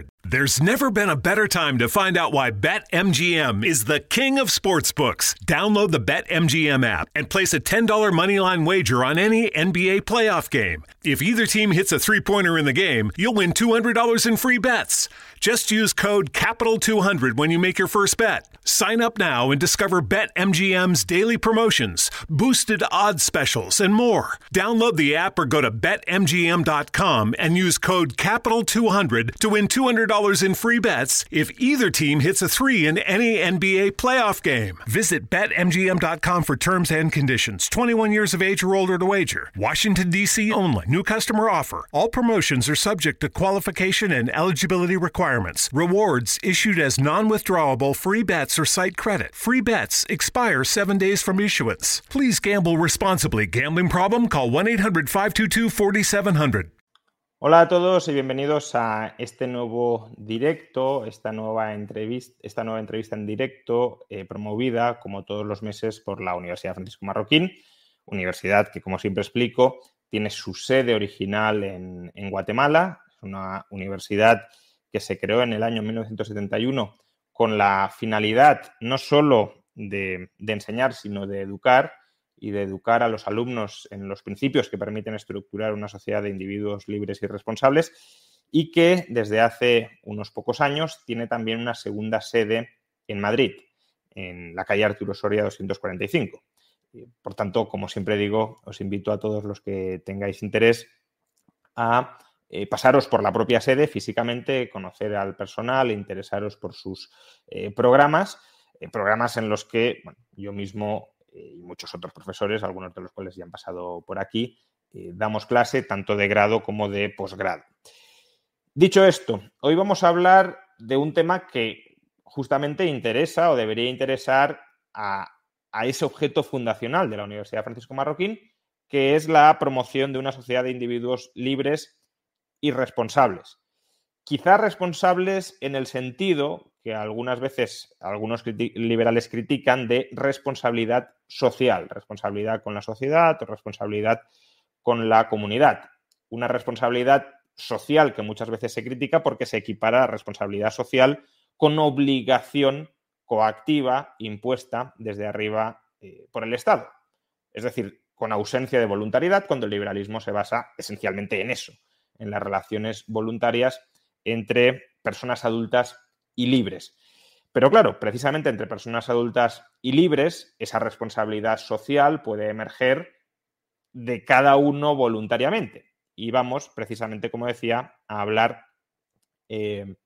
888 532 3500. There's never been a better time to find out why BetMGM is the king of sportsbooks. Download the BetMGM app and place a $10 moneyline wager on any NBA playoff game. If either team hits a three pointer in the game, you'll win $200 in free bets. Just use code CAPITAL200 when you make your first bet. Sign up now and discover BetMGM's daily promotions, boosted odds specials, and more. Download the app or go to BetMGM.com and use code CAPITAL200 to win $200 in free bets if either team hits a three in any NBA playoff game. Visit BetMGM.com for terms and conditions. 21 years of age or older to wager. Washington, D.C. only. New customer offer. All promotions are subject to qualification and eligibility requirements. Rewards issued as non withdrawable free bets or site credit. Free bets expire seven days from issuance. Please gamble responsibly. Gambling problem? Call 1 800 522 4700. Hola a todos y bienvenidos a este nuevo directo, esta nueva entrevista, esta nueva entrevista en directo eh, promovida, como todos los meses, por la Universidad Francisco Marroquín, universidad que, como siempre explico, tiene su sede original en, en Guatemala. Es una universidad que se creó en el año 1971 con la finalidad no solo de, de enseñar, sino de educar y de educar a los alumnos en los principios que permiten estructurar una sociedad de individuos libres y responsables y que desde hace unos pocos años tiene también una segunda sede en Madrid, en la calle Arturo Soria 245. Por tanto, como siempre digo, os invito a todos los que tengáis interés a eh, pasaros por la propia sede físicamente, conocer al personal, interesaros por sus eh, programas, eh, programas en los que yo mismo y muchos otros profesores, algunos de los cuales ya han pasado por aquí, damos clase tanto de grado como de posgrado. Dicho esto, hoy vamos a hablar de un tema que justamente interesa o debería interesar a, a ese objeto fundacional de la Universidad Francisco Marroquín, que es la promoción de una sociedad de individuos libres y responsables. Quizá responsables en el sentido que algunas veces algunos liberales critican de responsabilidad social, responsabilidad con la sociedad o responsabilidad con la comunidad. Una responsabilidad social que muchas veces se critica porque se equipara a responsabilidad social con obligación coactiva impuesta desde arriba eh, por el Estado. Es decir, con ausencia de voluntariedad, cuando el liberalismo se basa esencialmente en eso, en las relaciones voluntarias entre personas adultas y libres. Pero claro, precisamente entre personas adultas y libres, esa responsabilidad social puede emerger de cada uno voluntariamente. Y vamos, precisamente, como decía, a hablar, eh,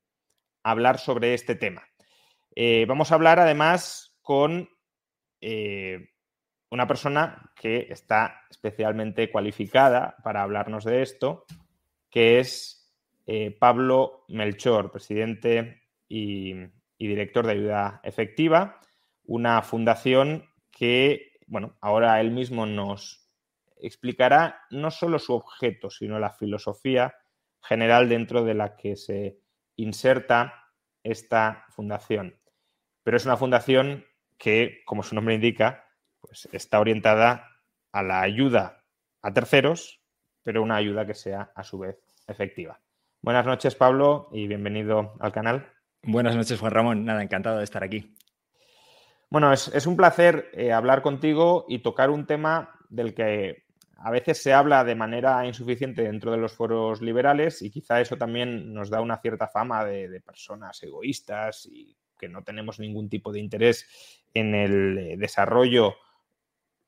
a hablar sobre este tema. Eh, vamos a hablar además con eh, una persona que está especialmente cualificada para hablarnos de esto, que es eh, Pablo Melchor, presidente y, y, director de Ayuda Efectiva, una fundación que, bueno, ahora él mismo nos explicará no solo su objeto, sino la filosofía general dentro de la que se inserta esta fundación. Pero es una fundación que, como su nombre indica, pues está orientada a la ayuda a terceros, pero una ayuda que sea a su vez efectiva. Buenas noches, Pablo, y bienvenido al canal. Buenas noches, Juan Ramón. Nada, encantado de estar aquí. Bueno, es, un placer eh, hablar contigo y tocar un tema del que a veces se habla de manera insuficiente dentro de los foros liberales y quizá eso también nos da una cierta fama de, personas egoístas y que no tenemos ningún tipo de interés en el eh, desarrollo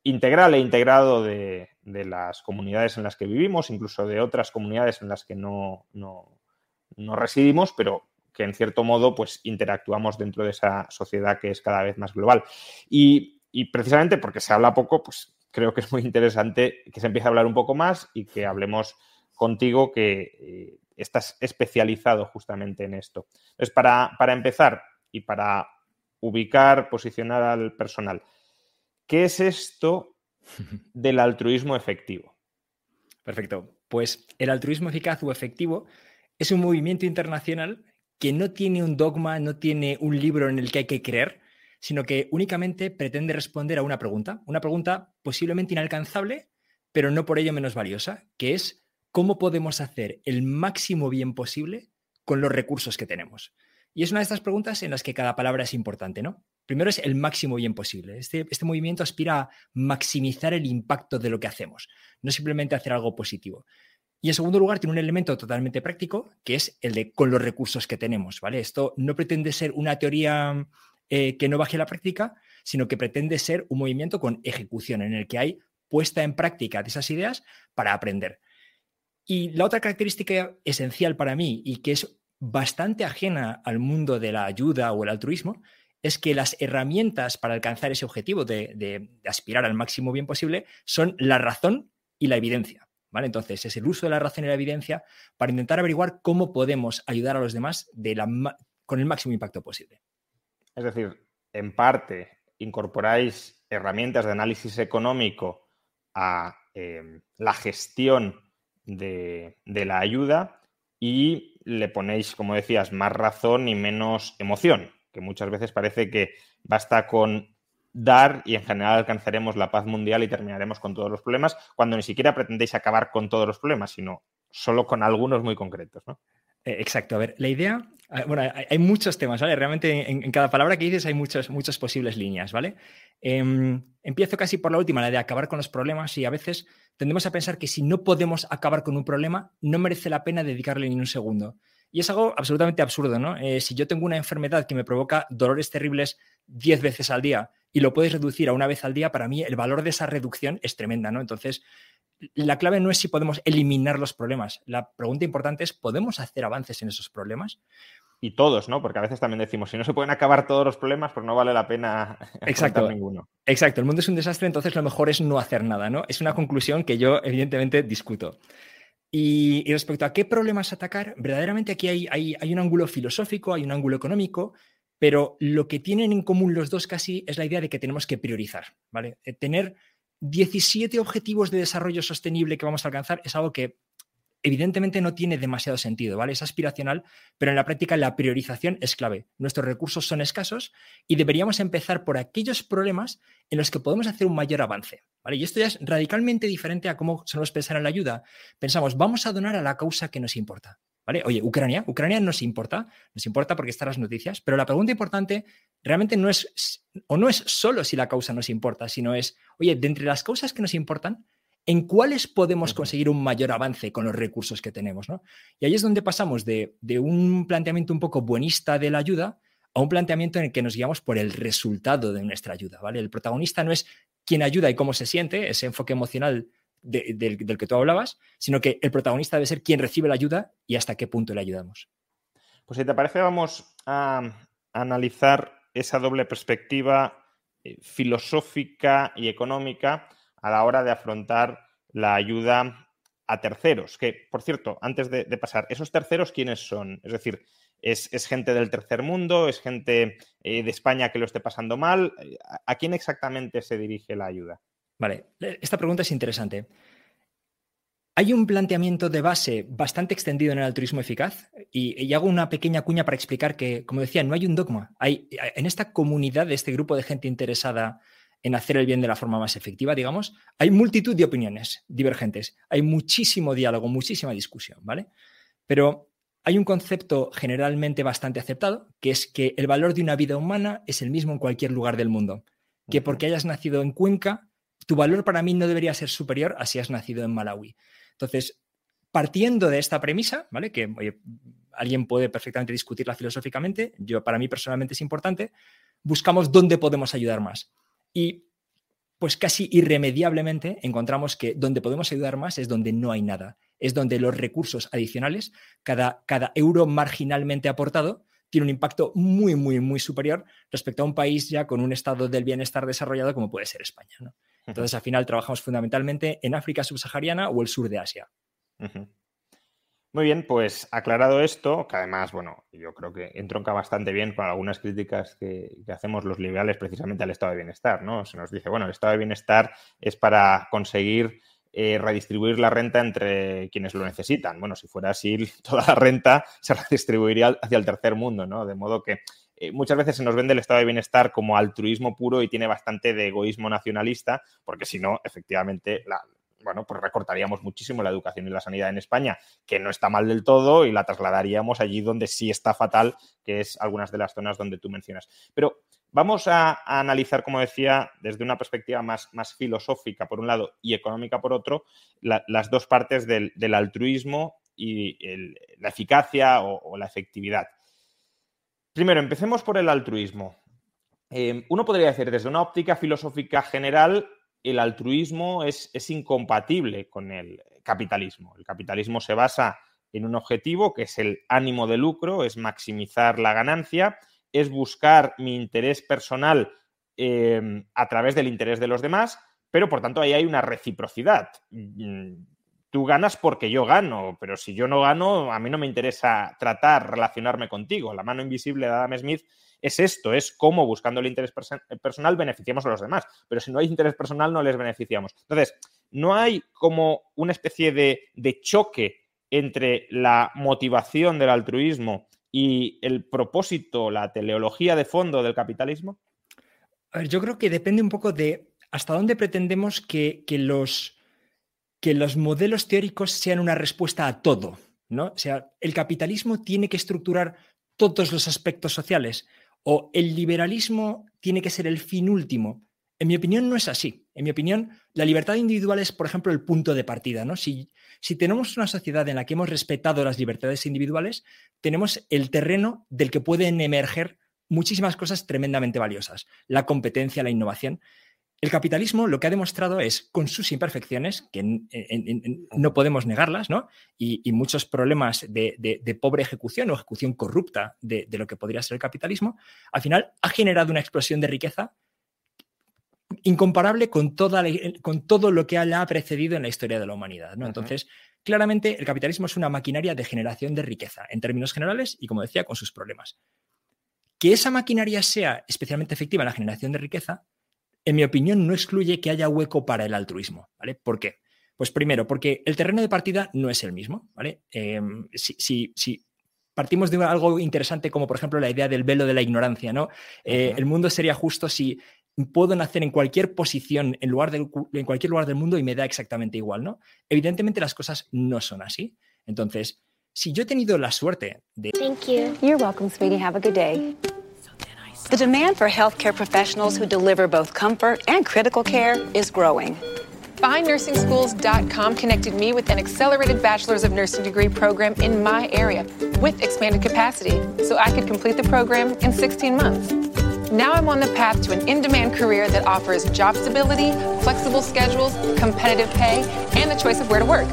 integral e integrado de, las comunidades en las que vivimos, incluso de otras comunidades en las que no, no, no residimos, pero que en cierto modo pues interactuamos dentro de esa sociedad que es cada vez más global. Y, precisamente porque se habla poco, pues creo que es muy interesante que se empiece a hablar un poco más y que hablemos contigo que eh, estás especializado justamente en esto. Entonces, para, para empezar y para ubicar, posicionar al personal, ¿qué es esto del altruismo efectivo? Perfecto. Pues el altruismo eficaz o efectivo es un movimiento internacional que no tiene un dogma, no tiene un libro en el que hay que creer, sino que únicamente pretende responder a una pregunta, una pregunta posiblemente inalcanzable, pero no por ello menos valiosa, que es cómo podemos hacer el máximo bien posible con los recursos que tenemos. Y es una de estas preguntas en las que cada palabra es importante, ¿no? Primero es el máximo bien posible. Este, este movimiento aspira a maximizar el impacto de lo que hacemos, no simplemente hacer algo positivo. Y en segundo lugar, tiene un elemento totalmente práctico, que es el de con los recursos que tenemos, ¿vale? Esto no pretende ser una teoría eh, que no baje la práctica, sino que pretende ser un movimiento con ejecución, en el que hay puesta en práctica de esas ideas para aprender. Y la otra característica esencial para mí y que es bastante ajena al mundo de la ayuda o el altruismo es que las herramientas para alcanzar ese objetivo de aspirar al máximo bien posible son la razón y la evidencia. Entonces, es el uso de la razón y la evidencia para intentar averiguar cómo podemos ayudar a los demás con el máximo impacto posible. Es decir, en parte incorporáis herramientas de análisis económico a em, la gestión de la ayuda y le ponéis, como decías, más razón y menos emoción, que muchas veces parece que basta con dar y en general alcanzaremos la paz mundial y terminaremos con todos los problemas, cuando ni siquiera pretendéis acabar con todos los problemas, sino solo con algunos muy concretos, ¿no? Eh, exacto. A ver, la idea, bueno, hay, muchos temas, ¿vale? Realmente en, cada palabra que dices hay muchas, muchas posibles líneas, ¿vale? Em, empiezo casi por la última, la de acabar con los problemas y a veces tendemos a pensar que si no podemos acabar con un problema, no merece la pena dedicarle ni un segundo. Y es algo absolutamente absurdo, ¿no? Eh, si yo tengo una enfermedad que me provoca dolores terribles 10 veces al día y lo puedes reducir a una vez al día, para mí el valor de esa reducción es tremenda, ¿no? Entonces, la clave no es si podemos eliminar los problemas. La pregunta importante es, ¿podemos hacer avances en esos problemas? Y todos, ¿no? Porque a veces también decimos, si no se pueden acabar todos los problemas, pues no vale la pena Exacto. ninguno. Exacto, el mundo es un desastre, entonces lo mejor es no hacer nada, ¿no? Es una conclusión que yo evidentemente discuto. Y, respecto a qué problemas atacar, verdaderamente aquí hay, hay, un ángulo filosófico, hay un ángulo económico, pero lo que tienen en común los dos casi es la idea de que tenemos que priorizar, ¿vale? Eh, tener 17 objetivos de desarrollo sostenible que vamos a alcanzar es algo que evidentemente no tiene demasiado sentido, ¿vale? Es aspiracional, pero en la práctica la priorización es clave. Nuestros recursos son escasos y deberíamos empezar por aquellos problemas en los que podemos hacer un mayor avance, ¿vale? Y esto ya es radicalmente diferente a cómo solemos pensar en la ayuda. Pensamos, vamos a donar a la causa que nos importa, ¿vale? Oye, Ucrania, Ucrania nos importa, nos importa porque están las noticias, pero la pregunta importante realmente no es, o no es solo si la causa nos importa, sino es, oye, de entre las causas que nos importan, en cuáles podemos conseguir un mayor avance con los recursos que tenemos. ¿no? Y ahí es donde pasamos de, un planteamiento un poco buenista de la ayuda a un planteamiento en el que nos guiamos por el resultado de nuestra ayuda. ¿vale? El protagonista no es quién ayuda y cómo se siente, ese enfoque emocional del, que tú hablabas, sino que el protagonista debe ser quien recibe la ayuda y hasta qué punto le ayudamos. Pues si te parece, vamos a analizar esa doble perspectiva eh, filosófica y económica a la hora de afrontar la ayuda a terceros. Que, por cierto, antes de, pasar, ¿esos terceros quiénes son? Es decir, ¿es, gente del tercer mundo? ¿Es gente eh, de España que lo esté pasando mal? ¿A quién exactamente se dirige la ayuda? Vale, esta pregunta es interesante. hay un planteamiento de base bastante extendido en el altruismo eficaz y, hago una pequeña cuña para explicar que, como decía, no hay un dogma. Hay, en esta comunidad, de este grupo de gente interesada en hacer el bien de la forma más efectiva, digamos, hay multitud de opiniones divergentes, hay muchísimo diálogo, muchísima discusión, ¿vale? Pero hay un concepto generalmente bastante aceptado, que es que el valor de una vida humana es el mismo en cualquier lugar del mundo. Que porque hayas nacido en Cuenca, tu valor para mí no debería ser superior a si has nacido en Malawi. Entonces, partiendo de esta premisa, ¿vale? Que alguien puede perfectamente discutirla filosóficamente, yo para mí personalmente es importante, buscamos dónde podemos ayudar más. Y pues casi irremediablemente encontramos que donde podemos ayudar más es donde no hay nada, es donde los recursos adicionales, cada, cada euro marginalmente aportado, tiene un impacto muy, muy, muy superior respecto a un país ya con un estado del bienestar desarrollado como puede ser España. ¿no? Entonces, al final trabajamos fundamentalmente en África subsahariana o el sur de Asia. Muy bien, pues aclarado esto, que además, bueno, yo creo que entronca bastante bien con algunas críticas que, hacemos los liberales precisamente al estado de bienestar, ¿no? Se nos dice, bueno, el estado de bienestar es para conseguir eh, redistribuir la renta entre quienes lo necesitan. Bueno, si fuera así, toda la renta se redistribuiría hacia el tercer mundo, ¿no? De modo que eh, muchas veces se nos vende el estado de bienestar como altruismo puro y tiene bastante de egoísmo nacionalista, porque si no, efectivamente, bueno, pues recortaríamos muchísimo la educación y la sanidad en España, que no está mal del todo, y la trasladaríamos allí donde sí está fatal, que es algunas de las zonas donde tú mencionas. Pero vamos a, analizar, como decía, desde una perspectiva más, más, filosófica, por un lado, y económica, por otro, las dos partes del, altruismo y la eficacia o la efectividad. Primero, empecemos por el altruismo. Eh, uno podría decir, desde una óptica filosófica general, el altruismo es, incompatible con el capitalismo. El capitalismo se basa en un objetivo que es el ánimo de lucro, es maximizar la ganancia, es buscar mi interés personal eh, a través del interés de los demás, pero por tanto ahí hay una reciprocidad tú ganas porque yo gano, pero si yo no gano, a mí no me interesa tratar, relacionarme contigo. La mano invisible de Adam Smith es esto, es cómo buscando el interés personal beneficiamos a los demás, pero si no hay interés personal no les beneficiamos. Entonces, no hay como una especie de, choque entre la motivación del altruismo y el propósito, la teleología de fondo del capitalismo? A ver, yo creo que depende un poco de hasta dónde pretendemos que, que los que los modelos teóricos sean una respuesta a todo, ¿no? O sea, el capitalismo tiene que estructurar todos los aspectos sociales o el liberalismo tiene que ser el fin último. En mi opinión no es así. En mi opinión, la libertad individual es, por ejemplo, el punto de partida, ¿no? Si, si tenemos una sociedad en la que hemos respetado las libertades individuales, tenemos el terreno del que pueden emerger muchísimas cosas tremendamente valiosas. La competencia, la innovación. El capitalismo lo que ha demostrado es, con sus imperfecciones, que no podemos negarlas, ¿no? Y, muchos problemas de, pobre ejecución o ejecución corrupta de, lo que podría ser el capitalismo, al final ha generado una explosión de riqueza incomparable con, toda con todo lo que haya precedido en la historia de la humanidad, ¿no? Entonces, claramente el capitalismo es una maquinaria de generación de riqueza, en términos generales y, como decía, con sus problemas. Que esa maquinaria sea especialmente efectiva en la generación de riqueza en mi opinión, no excluye que haya hueco para el altruismo. ¿vale? ¿Por qué? Pues primero, porque el terreno de partida no es el mismo. ¿vale? Em, si, partimos de algo interesante como, por ejemplo, la idea del velo de la ignorancia, ¿no? Eh, el mundo sería justo si puedo nacer en cualquier posición, en, lugar en cualquier lugar del mundo y me da exactamente igual, ¿no? Evidentemente las cosas no son así. Entonces, si yo he tenido la suerte de... Thank you. You're welcome, sweetie. Have a good day. The demand for healthcare professionals who deliver both comfort and critical care is growing. FindNursingSchools.com connected me with an accelerated Bachelor's of Nursing degree program in my area with expanded capacity so I could complete the program in 16 months. Now I'm on the path to an in demand career that offers job stability, flexible schedules, competitive pay, and the choice of where to work.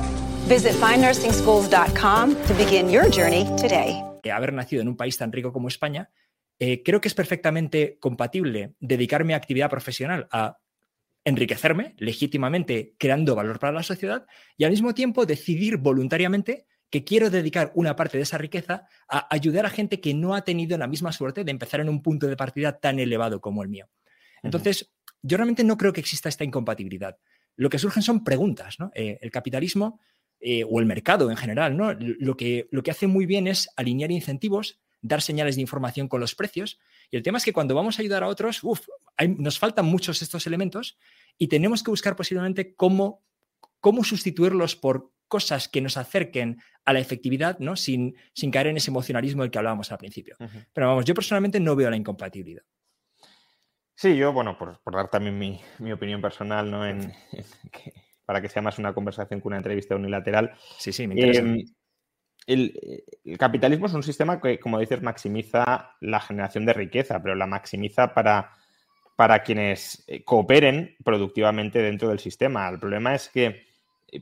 Visit FindNursingSchools.com to begin your journey today. Eh, haber nacido en un país tan rico como España Eh, creo que es perfectamente compatible dedicarme a actividad profesional, a enriquecerme legítimamente creando valor para la sociedad y al mismo tiempo decidir voluntariamente que quiero dedicar una parte de esa riqueza a ayudar a gente que no ha tenido la misma suerte de empezar en un punto de partida tan elevado como el mío. Entonces, yo realmente no creo que exista esta incompatibilidad. Lo que surgen son preguntas. Eh, el capitalismo eh, o el mercado en general, ¿no? Lo que, lo que hace muy bien es alinear incentivos, dar señales de información con los precios. Y el tema es que cuando vamos a ayudar a otros, nos faltan muchos estos elementos y tenemos que buscar posiblemente cómo, cómo sustituirlos por cosas que nos acerquen a la efectividad, ¿no? Sin, sin caer en ese emocionalismo del que hablábamos al principio. Pero vamos, yo personalmente no veo la incompatibilidad. Sí, yo, bueno, por, dar también mi, opinión personal, ¿no? En, para que sea más una conversación que una entrevista unilateral. Sí, sí, me interesa. Em, el, capitalismo es un sistema que, como dices, maximiza la generación de riqueza, pero la maximiza para, para quienes eh, cooperen productivamente dentro del sistema. El problema es que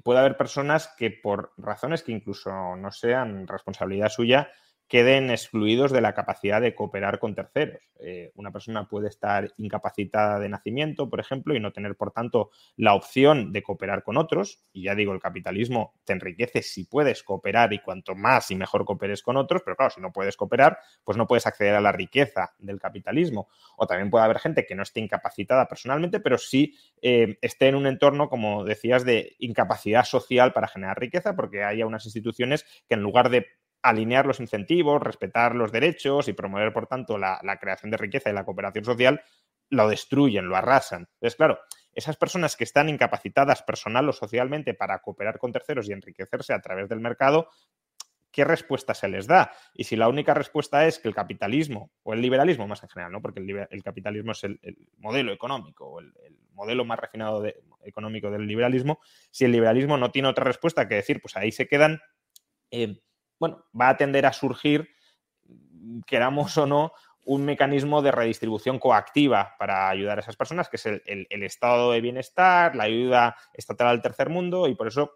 puede haber personas que por razones que incluso no sean responsabilidad suya, queden excluidos de la capacidad de cooperar con terceros. Eh, una persona puede estar incapacitada de nacimiento, por ejemplo, y no tener, por tanto, la opción de cooperar con otros. Y ya digo, el capitalismo te enriquece si puedes cooperar y cuanto más y mejor cooperes con otros, pero claro, si no puedes cooperar, pues no puedes acceder a la riqueza del capitalismo. O también puede haber gente que no esté incapacitada personalmente, pero sí eh, esté en un entorno, como decías, de incapacidad social para generar riqueza, porque haya unas instituciones que en lugar de alinear los incentivos, respetar los derechos y promover, por tanto, la, creación de riqueza y la cooperación social, lo destruyen, lo arrasan. Entonces, claro, esas personas que están incapacitadas personal o socialmente para cooperar con terceros y enriquecerse a través del mercado, ¿qué respuesta se les da? Y si la única respuesta es que el capitalismo, o el liberalismo más en general, ¿no? porque el, capitalismo es el, modelo económico, el, modelo más refinado económico del liberalismo, si el liberalismo no tiene otra respuesta que decir, pues ahí se quedan... Eh, bueno, va a tender a surgir, queramos o no, un mecanismo de redistribución coactiva para ayudar a esas personas, que es el, estado de bienestar, la ayuda estatal al tercer mundo, y por eso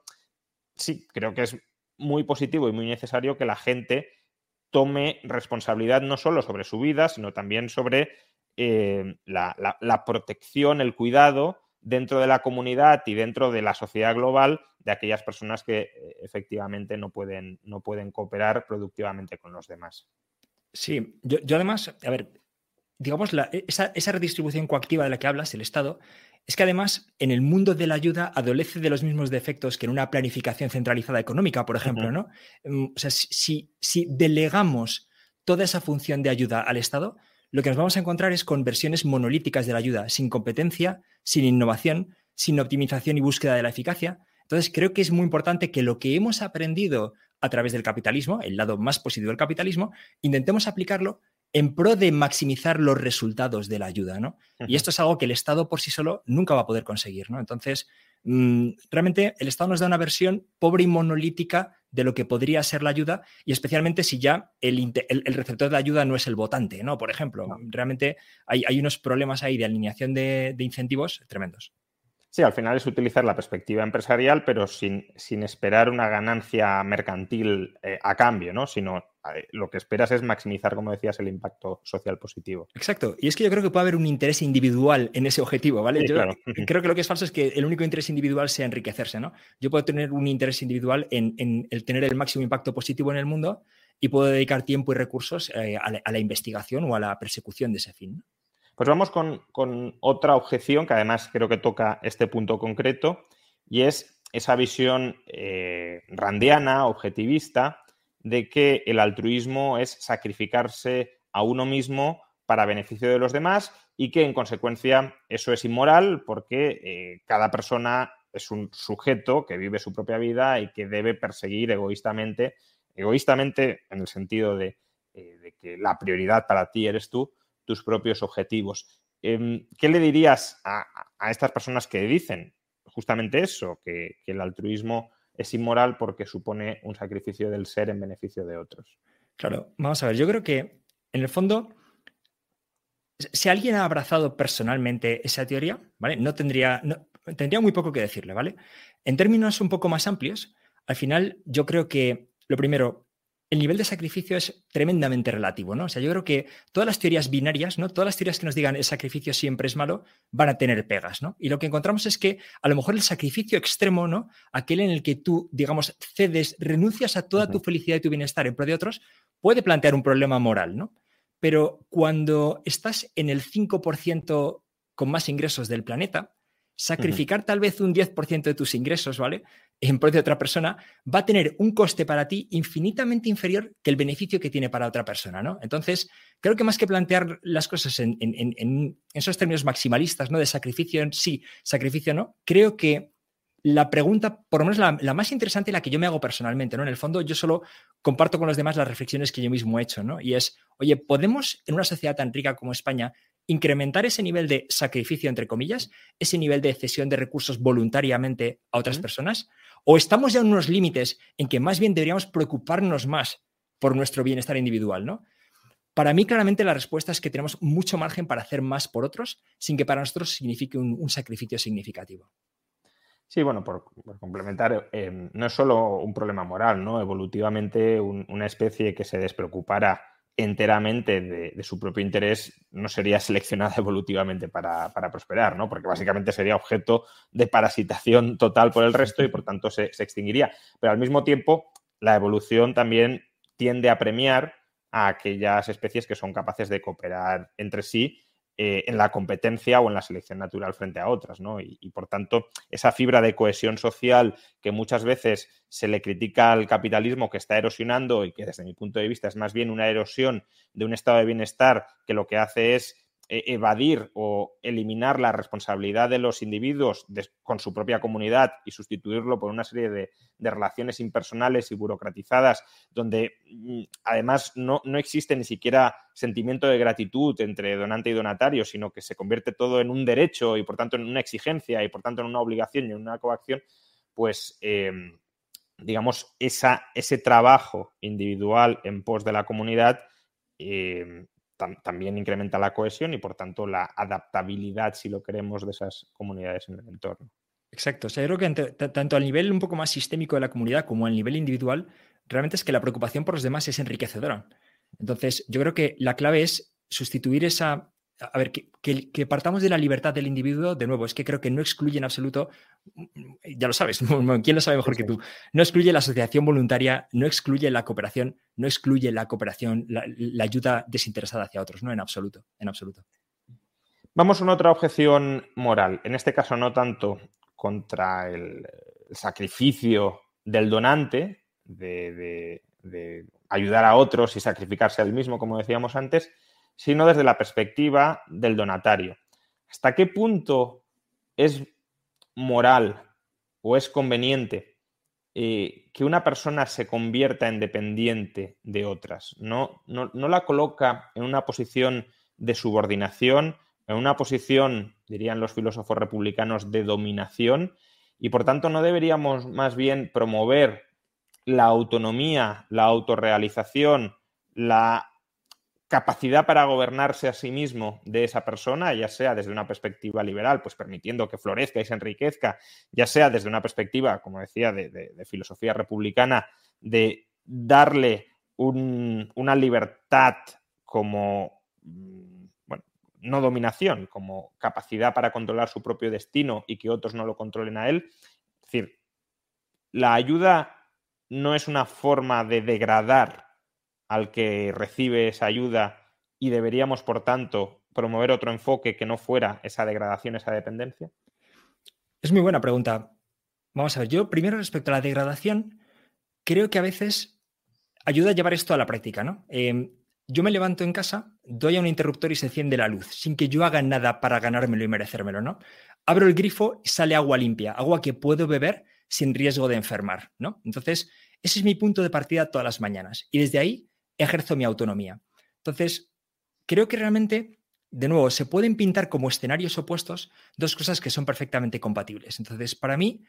sí, creo que es muy positivo y muy necesario que la gente tome responsabilidad no solo sobre su vida, sino también sobre eh, la, protección, el cuidado dentro de la comunidad y dentro de la sociedad global de aquellas personas que eh, efectivamente no pueden, no pueden cooperar productivamente con los demás. Sí, yo, además, a ver, digamos, esa, esa, redistribución coactiva de la que hablas, el Estado, es que además en el mundo de la ayuda adolece de los mismos defectos que en una planificación centralizada económica, por ejemplo, ¿no? Mm, o sea, si, si delegamos toda esa función de ayuda al Estado, lo que nos vamos a encontrar es con versiones monolíticas de la ayuda, sin competencia, sin innovación, sin optimización y búsqueda de la eficacia. Entonces, creo que es muy importante que lo que hemos aprendido a través del capitalismo, el lado más positivo del capitalismo, intentemos aplicarlo en pro de maximizar los resultados de la ayuda, ¿no? Y esto es algo que el Estado por sí solo nunca va a poder conseguir, ¿no? Entonces, realmente el Estado nos da una versión pobre y monolítica de lo que podría ser la ayuda y especialmente si ya el, receptor de ayuda no es el votante, ¿no? Por ejemplo, realmente hay, unos problemas ahí de alineación de, incentivos tremendos. Sí, al final es utilizar la perspectiva empresarial, pero sin, sin esperar una ganancia mercantil eh, a cambio, ¿no? Sino lo que esperas es maximizar, como decías, el impacto social positivo. Exacto. Y es que yo creo que puede haber un interés individual en ese objetivo, ¿vale? yo creo que lo que es falso es que el único interés individual sea enriquecerse, ¿no? Yo puedo tener un interés individual en, el tener el máximo impacto positivo en el mundo y puedo dedicar tiempo y recursos eh, a, la, investigación o a la persecución de ese fin. Pues vamos con, otra objeción que además creo que toca este punto concreto y es esa visión eh, randiana, objetivista, de que el altruismo es sacrificarse a uno mismo para beneficio de los demás y que en consecuencia eso es inmoral porque eh, cada persona es un sujeto que vive su propia vida y que debe perseguir egoístamente, egoístamente en el sentido de, eh, que la prioridad para ti eres tú, tus propios objetivos. Em, ¿Qué le dirías a, estas personas que dicen justamente eso, que el altruismo es inmoral porque supone un sacrificio del ser en beneficio de otros. Claro, vamos a ver, yo creo que en el fondo, si alguien ha abrazado personalmente esa teoría, ¿vale? No tendría, tendría muy poco que decirle, ¿vale? En términos un poco más amplios, al final yo creo que lo primero, el nivel de sacrificio es tremendamente relativo, ¿no? O sea, yo creo que todas las teorías binarias, ¿no? Todas las teorías que nos digan el sacrificio siempre es malo, van a tener pegas, ¿no? Y lo que encontramos es que a lo mejor el sacrificio extremo, ¿no? Aquel en el que tú, digamos, cedes, renuncias a toda tu felicidad y tu bienestar en pro de otros, puede plantear un problema moral, ¿no? Pero cuando estás en el 5% con más ingresos del planeta, sacrificar tal vez un 10% de tus ingresos, ¿vale? en pro de otra persona, va a tener un coste para ti infinitamente inferior que el beneficio que tiene para otra persona, ¿no? Entonces, creo que más que plantear las cosas en, esos términos maximalistas, ¿no? De sacrificio en sí, sacrificio no, creo que la pregunta, por lo menos la, más interesante, la que yo me hago personalmente, ¿no? En el fondo, yo solo comparto con los demás las reflexiones que yo mismo he hecho, ¿no? Y es, oye, ¿podemos en una sociedad tan rica como España incrementar ese nivel de sacrificio, entre comillas, ese nivel de cesión de recursos voluntariamente a otras personas? ¿O estamos ya en unos límites en que más bien deberíamos preocuparnos más por nuestro bienestar individual, ¿no? Para mí, claramente, la respuesta es que tenemos mucho margen para hacer más por otros sin que para nosotros signifique un, sacrificio significativo. Sí, bueno, por, complementar, eh, no es solo un problema moral, ¿no? Evolutivamente, una especie que se despreocupara enteramente de, su propio interés no sería seleccionada evolutivamente para, prosperar, ¿no? Porque básicamente sería objeto de parasitación total por el resto y por tanto se, se, extinguiría. Pero al mismo tiempo, la evolución también tiende a premiar a aquellas especies que son capaces de cooperar entre sí eh, en la competencia o en la selección natural frente a otras, ¿no? Y, por tanto, esa fibra de cohesión social que muchas veces se le critica al capitalismo que está erosionando y que desde mi punto de vista es más bien una erosión de un estado de bienestar que lo que hace es evadir o eliminar la responsabilidad de los individuos con su propia comunidad y sustituirlo por una serie de, relaciones impersonales y burocratizadas, donde mm, además no, existe ni siquiera sentimiento de gratitud entre donante y donatario, sino que se convierte todo en un derecho y por tanto en una exigencia y por tanto en una obligación y en una coacción, pues em, digamos, ese trabajo individual en pos de la comunidad también incrementa la cohesión y por tanto la adaptabilidad, si lo queremos, de esas comunidades en el entorno. Exacto. O sea, yo creo que tanto al nivel un poco más sistémico de la comunidad como al nivel individual, realmente es que la preocupación por los demás es enriquecedora. Entonces, yo creo que la clave es sustituir esa a ver, que, partamos de la libertad del individuo, de nuevo, es que creo que no excluye en absoluto, mm, ya lo sabes, ¿quién lo sabe mejor que tú? No excluye la asociación voluntaria, no excluye la cooperación, no excluye la cooperación, la, ayuda desinteresada hacia otros, no en absoluto, en absoluto. Vamos a una otra objeción moral, en este caso no tanto contra el, sacrificio del donante, de, de ayudar a otros y sacrificarse al mismo, como decíamos antes, sino desde la perspectiva del donatario. ¿Hasta qué punto es moral o es conveniente eh, que una persona se convierta en dependiente de otras? No, no, no la coloca en una posición de subordinación, en una posición, dirían los filósofos republicanos, de dominación, y por tanto no deberíamos más bien promover la autonomía, la autorrealización, la capacidad para gobernarse a sí mismo de esa persona, ya sea desde una perspectiva liberal, pues permitiendo que florezca y se enriquezca, ya sea desde una perspectiva, como decía, de, filosofía republicana, de darle una libertad como, mm, bueno, no dominación, como capacidad para controlar su propio destino y que otros no lo controlen a él. Es decir, la ayuda no es una forma de degradar al que recibe esa ayuda y deberíamos, por tanto, promover otro enfoque que no fuera esa degradación, esa dependencia? Es muy buena pregunta. Vamos a ver, yo primero respecto a la degradación, creo que a veces ayuda a llevar esto a la práctica, ¿no? Em, yo me levanto en casa, doy a un interruptor y se enciende la luz, sin que yo haga nada para ganármelo y merecérmelo, ¿no? Abro el grifo y sale agua limpia, agua que puedo beber sin riesgo de enfermar, ¿no? Entonces, ese es mi punto de partida todas las mañanas. Y desde ahí ejerzo mi autonomía. Entonces, creo que realmente, de nuevo, se pueden pintar como escenarios opuestos dos cosas que son perfectamente compatibles. Entonces, para mí,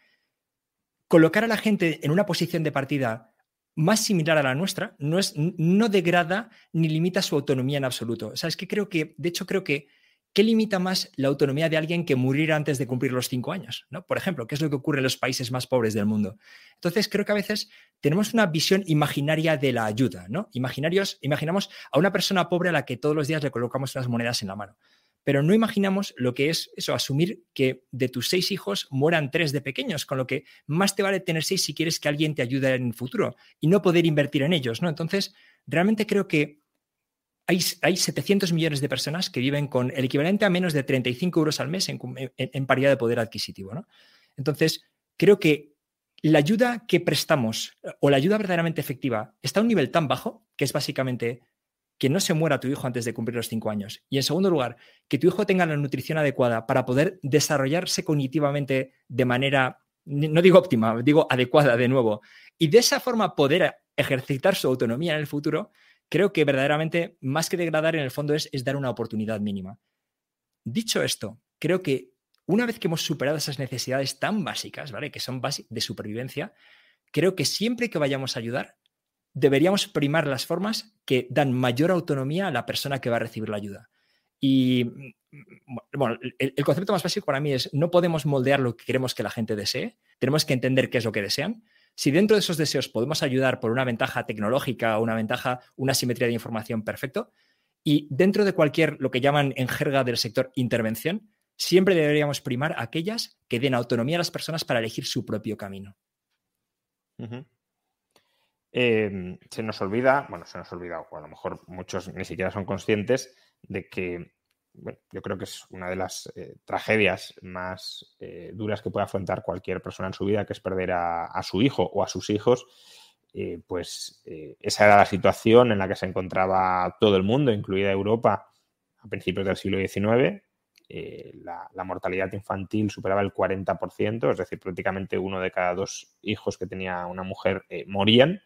colocar a la gente en una posición de partida más similar a la nuestra no, es, no degrada ni limita su autonomía en absoluto. O sea, es que creo que, de hecho, creo que ¿qué limita más la autonomía de alguien que morir antes de cumplir los cinco años? ¿no? Por ejemplo, ¿qué es lo que ocurre en los países más pobres del mundo? Entonces, creo que a veces tenemos una visión imaginaria de la ayuda, ¿no? Imaginarios, imaginamos a una persona pobre a la que todos los días le colocamos unas monedas en la mano. Pero no imaginamos lo que es eso, asumir que de tus seis hijos mueran tres de pequeños, con lo que más te vale tener seis si quieres que alguien te ayude en el futuro y no poder invertir en ellos, ¿no? Entonces, realmente creo que hay, 700 millones de personas que viven con el equivalente a menos de 35 euros al mes en, paridad de poder adquisitivo. ¿no? Entonces, creo que la ayuda que prestamos o la ayuda verdaderamente efectiva está a un nivel tan bajo que es básicamente que no se muera tu hijo antes de cumplir los cinco años. Y en segundo lugar, que tu hijo tenga la nutrición adecuada para poder desarrollarse cognitivamente de manera, no digo óptima, digo adecuada de nuevo. Y de esa forma poder ejercitar su autonomía en el futuro, creo que verdaderamente más que degradar en el fondo es, es dar una oportunidad mínima. Dicho esto, creo que una vez que hemos superado esas necesidades tan básicas, ¿vale? Que son de supervivencia, creo que siempre que vayamos a ayudar, deberíamos primar las formas que dan mayor autonomía a la persona que va a recibir la ayuda. Y mm, bueno, el, el, concepto más básico para mí es no podemos moldear lo que queremos que la gente desee, tenemos que entender qué es lo que desean. Si dentro de esos deseos podemos ayudar por una ventaja tecnológica una ventaja, una simetría de información, perfecto. Y dentro de cualquier, lo que llaman en jerga del sector intervención, siempre deberíamos primar aquellas que den autonomía a las personas para elegir su propio camino. eh, se nos olvida, bueno, se nos olvida, o a lo mejor muchos ni siquiera son conscientes de que, bueno, yo creo que es una de las eh, tragedias más eh, duras que puede afrontar cualquier persona en su vida, que es perder a, su hijo o a sus hijos. Eh, pues esa era la situación en la que se encontraba todo el mundo, incluida Europa, a principios del siglo XIX, la, mortalidad infantil superaba el 40%, es decir, prácticamente uno de cada dos hijos que tenía una mujer morían.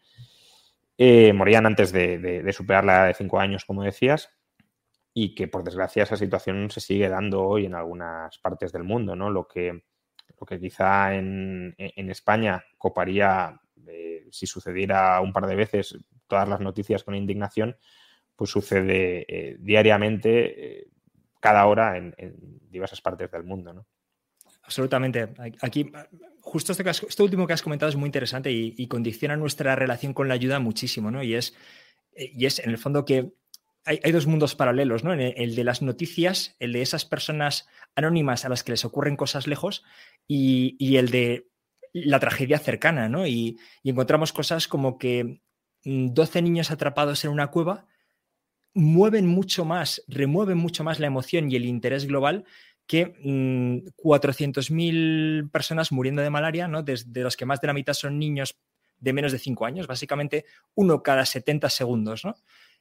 Morían antes de, de, superar la edad de 5 años, como decías, y que por desgracia esa situación se sigue dando hoy en algunas partes del mundo, ¿no? Lo que, lo que quizá en, en España coparía, eh, si sucediera un par de veces, todas las noticias con indignación, pues sucede eh, diariamente cada hora en, diversas partes del mundo. ¿no? Absolutamente. Aquí, justo esto, has, esto, último que has comentado es muy interesante y, y, condiciona nuestra relación con la ayuda muchísimo, ¿no? Y es, y es en el fondo que hay, dos mundos paralelos, ¿no? El, el, de las noticias, el de esas personas anónimas a las que les ocurren cosas lejos y, el de la tragedia cercana, ¿no? Y, encontramos cosas como que 12 mm, niños atrapados en una cueva mueven mucho más, remueven mucho más la emoción y el interés global que mmm, 400.000 personas muriendo de malaria, ¿no? Desde los que más de la mitad son niños de menos de 5 años, básicamente uno cada 70 segundos, ¿no?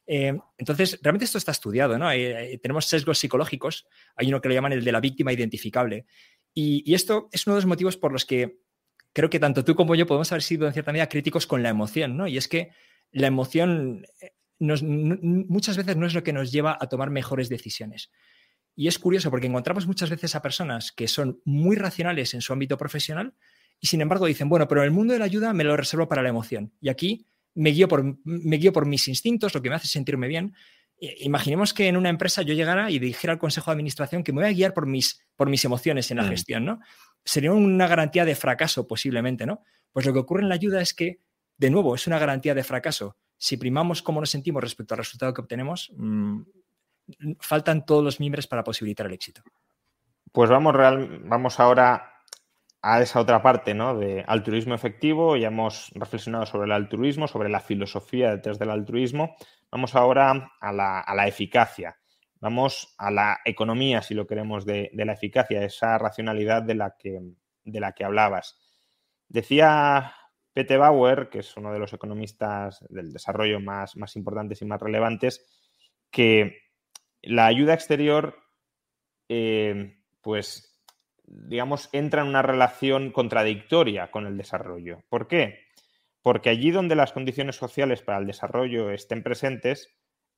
Eh, entonces, realmente esto está estudiado, ¿no? Eh, tenemos sesgos psicológicos, hay uno que le llaman el de la víctima identificable. Y, esto es uno de los motivos por los que creo que tanto tú como yo podemos haber sido en cierta medida críticos con la emoción, ¿no? Y es que la emoción nos, no, muchas veces no es lo que nos lleva a tomar mejores decisiones. Y es curioso porque encontramos muchas veces a personas que son muy racionales en su ámbito profesional y sin embargo dicen, bueno, pero el mundo de la ayuda me lo reservo para la emoción. Y aquí me guío por, me guío por mis instintos, lo que me hace sentirme bien. Imaginemos que en una empresa yo llegara y dijera al consejo de administración que me voy a guiar por mis, por mis emociones en la mm. gestión, ¿no? Sería una garantía de fracaso posiblemente, ¿no? Pues lo que ocurre en la ayuda es que, de nuevo, es una garantía de fracaso si primamos cómo nos sentimos respecto al resultado que obtenemos, mmm, faltan todos los miembros para posibilitar el éxito. Pues vamos, real, vamos ahora a esa otra parte ¿no? de altruismo efectivo. Ya hemos reflexionado sobre el altruismo, sobre la filosofía detrás del altruismo. Vamos ahora a la, a la eficacia. Vamos a la economía, si lo queremos, de, de, la eficacia, esa racionalidad de la que, de la que hablabas. Decía Pete Bauer, que es uno de los economistas del desarrollo más, más importantes y más relevantes, que la ayuda exterior, eh, pues, digamos, entra en una relación contradictoria con el desarrollo. ¿Por qué? Porque allí donde las condiciones sociales para el desarrollo estén presentes,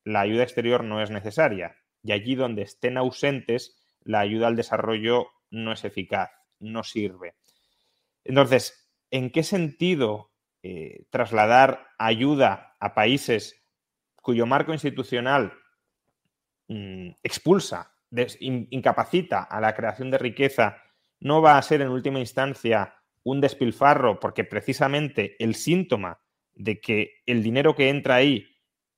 la ayuda exterior no es necesaria. Y allí donde estén ausentes, la ayuda al desarrollo no es eficaz, no sirve. Entonces, ¿en qué sentido eh, trasladar ayuda a países cuyo marco institucional mmm, expulsa, incapacita a la creación de riqueza, no va a ser en última instancia un despilfarro, porque precisamente el síntoma de que el dinero que entra ahí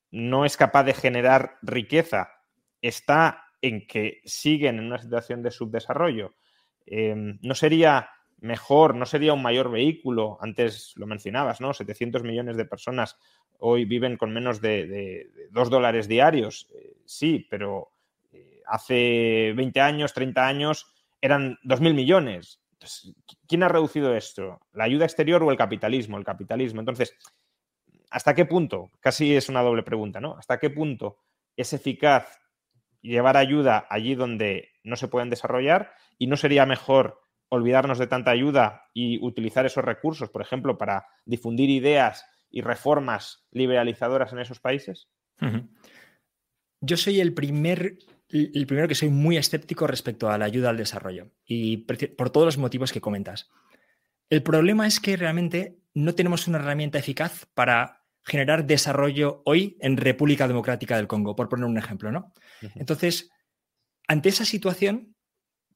no es capaz de generar riqueza está en que siguen en una situación de subdesarrollo. Eh, no sería mejor, no sería un mayor vehículo, antes lo mencionabas, ¿no? 700 millones de personas hoy viven con menos de, de, de 2 dólares diarios, eh, sí, pero eh, hace 20 años, 30 años eran 2.000 millones. ¿quién ha reducido esto? ¿La ayuda exterior o el capitalismo? El capitalismo. Entonces, ¿hasta qué punto? Casi es una doble pregunta, ¿no? ¿Hasta qué punto es eficaz llevar ayuda allí donde no se pueden desarrollar y no sería mejor olvidarnos de tanta ayuda y utilizar esos recursos, por ejemplo, para difundir ideas y reformas liberalizadoras en esos países? Yo soy el primer, el primero que soy muy escéptico respecto a la ayuda al desarrollo y por todos los motivos que comentas. El problema es que realmente no tenemos una herramienta eficaz para generar desarrollo hoy en República Democrática del Congo, por poner un ejemplo, ¿no? Entonces, ante esa situación,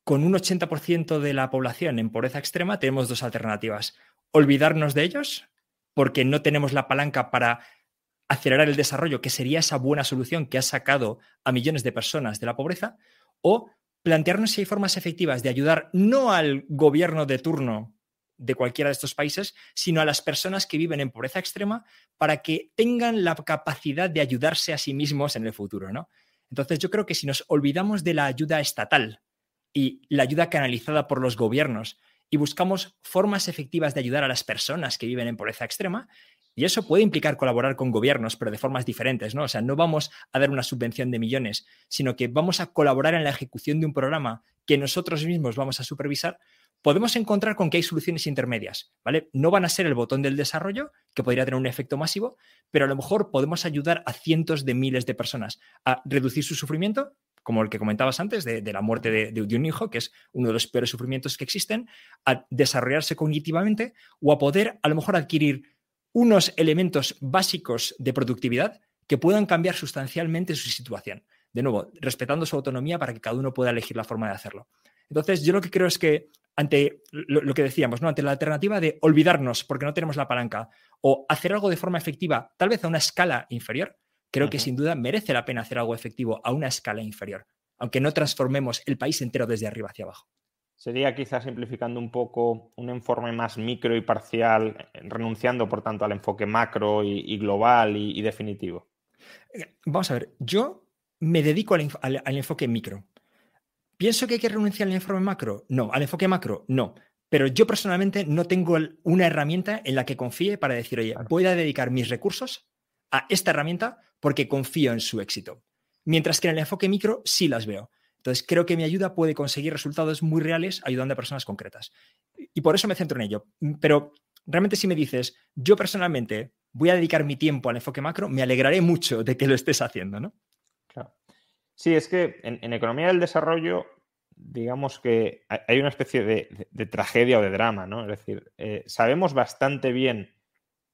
con un 80% de la población en pobreza extrema, tenemos dos alternativas. Olvidarnos de ellos, porque no tenemos la palanca para acelerar el desarrollo, que sería esa buena solución que ha sacado a millones de personas de la pobreza, o plantearnos si hay formas efectivas de ayudar no al gobierno de turno de cualquiera de estos países, sino a las personas que viven en pobreza extrema para que tengan la capacidad de ayudarse a sí mismos en el futuro, ¿no? Entonces yo creo que si nos olvidamos de la ayuda estatal y la ayuda canalizada por los gobiernos y buscamos formas efectivas de ayudar a las personas que viven en pobreza extrema, y eso puede implicar colaborar con gobiernos, pero de formas diferentes, ¿no? O sea, no vamos a dar una subvención de millones, sino que vamos a colaborar en la ejecución de un programa que nosotros mismos vamos a supervisar, podemos encontrar con que hay soluciones intermedias, ¿vale? No van a ser el botón del desarrollo, que podría tener un efecto masivo, pero a lo mejor podemos ayudar a cientos de miles de personas a reducir su sufrimiento, como el que comentabas antes, de, la muerte de, de, un hijo, que es uno de los peores sufrimientos que existen, a desarrollarse cognitivamente o a poder a lo mejor adquirir unos elementos básicos de productividad que puedan cambiar sustancialmente su situación. De nuevo, respetando su autonomía para que cada uno pueda elegir la forma de hacerlo. Entonces, yo lo que creo es que ante lo, que decíamos, ¿no? ante la alternativa de olvidarnos porque no tenemos la palanca o hacer algo de forma efectiva, tal vez a una escala inferior, creo que sin duda merece la pena hacer algo efectivo a una escala inferior, aunque no transformemos el país entero desde arriba hacia abajo. Sería quizás simplificando un poco un informe más micro y parcial, renunciando por tanto al enfoque macro y, global y, definitivo. Vamos a ver, yo me dedico al enfoque micro. ¿Pienso que hay que renunciar al informe macro? No. ¿Al enfoque macro? No. Pero yo personalmente no tengo una herramienta en la que confíe para decir, oye, voy a dedicar mis recursos a esta herramienta porque confío en su éxito. Mientras que en el enfoque micro sí las veo. Entonces, creo que mi ayuda puede conseguir resultados muy reales ayudando a personas concretas. Y por eso me centro en ello. Pero realmente si me dices, yo personalmente voy a dedicar mi tiempo al enfoque macro, me alegraré mucho de que lo estés haciendo, ¿no? Claro. Sí, es que en, economía del desarrollo, digamos que hay una especie de, tragedia o de drama, ¿no? Es decir, eh, sabemos bastante bien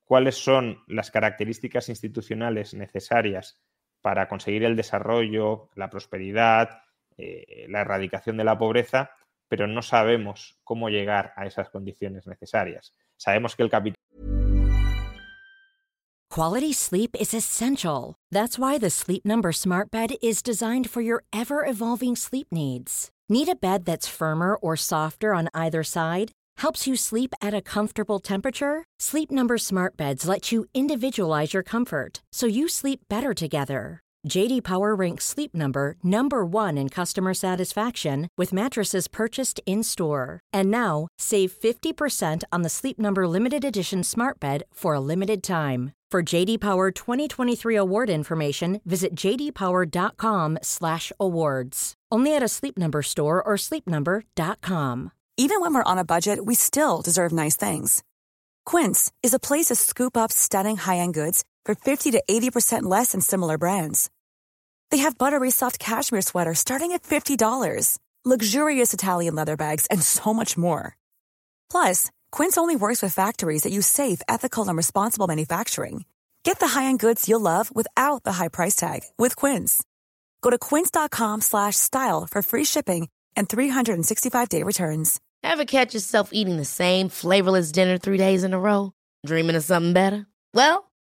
cuáles son las características institucionales necesarias para conseguir el desarrollo, la prosperidad, eh, la erradicación de la pobreza, pero no sabemos cómo llegar a esas condiciones necesarias. Sabemos que el capital Quality sleep is essential. That's why the Sleep Number Smart Bed is designed for your ever-evolving sleep needs. Need a bed that's firmer or softer on either side? Helps you sleep at a comfortable temperature? Sleep Number Smart Beds let you individualize your comfort so you sleep better together. JD Power ranks Sleep Number number 1 in customer satisfaction with mattresses purchased in-store. And now, save 50% on the Sleep Number limited edition Smart Bed for a limited time. For JD Power 2023 award information, visit jdpower.com/awards. Only at a Sleep Number store or sleepnumber.com. Even when we're on a budget, we still deserve nice things. Quince is a place to scoop up stunning high-end goods for 50 to 80% less than similar brands. They have buttery soft cashmere sweaters starting at $50, luxurious Italian leather bags, and so much more. Plus, Quince only works with factories that use safe, ethical, and responsible manufacturing. Get the high-end goods you'll love without the high price tag with Quince. Go to quince.com/style for free shipping and 365-day returns. Ever catch yourself eating the same flavorless dinner 3 days in a row, dreaming of something better? Well,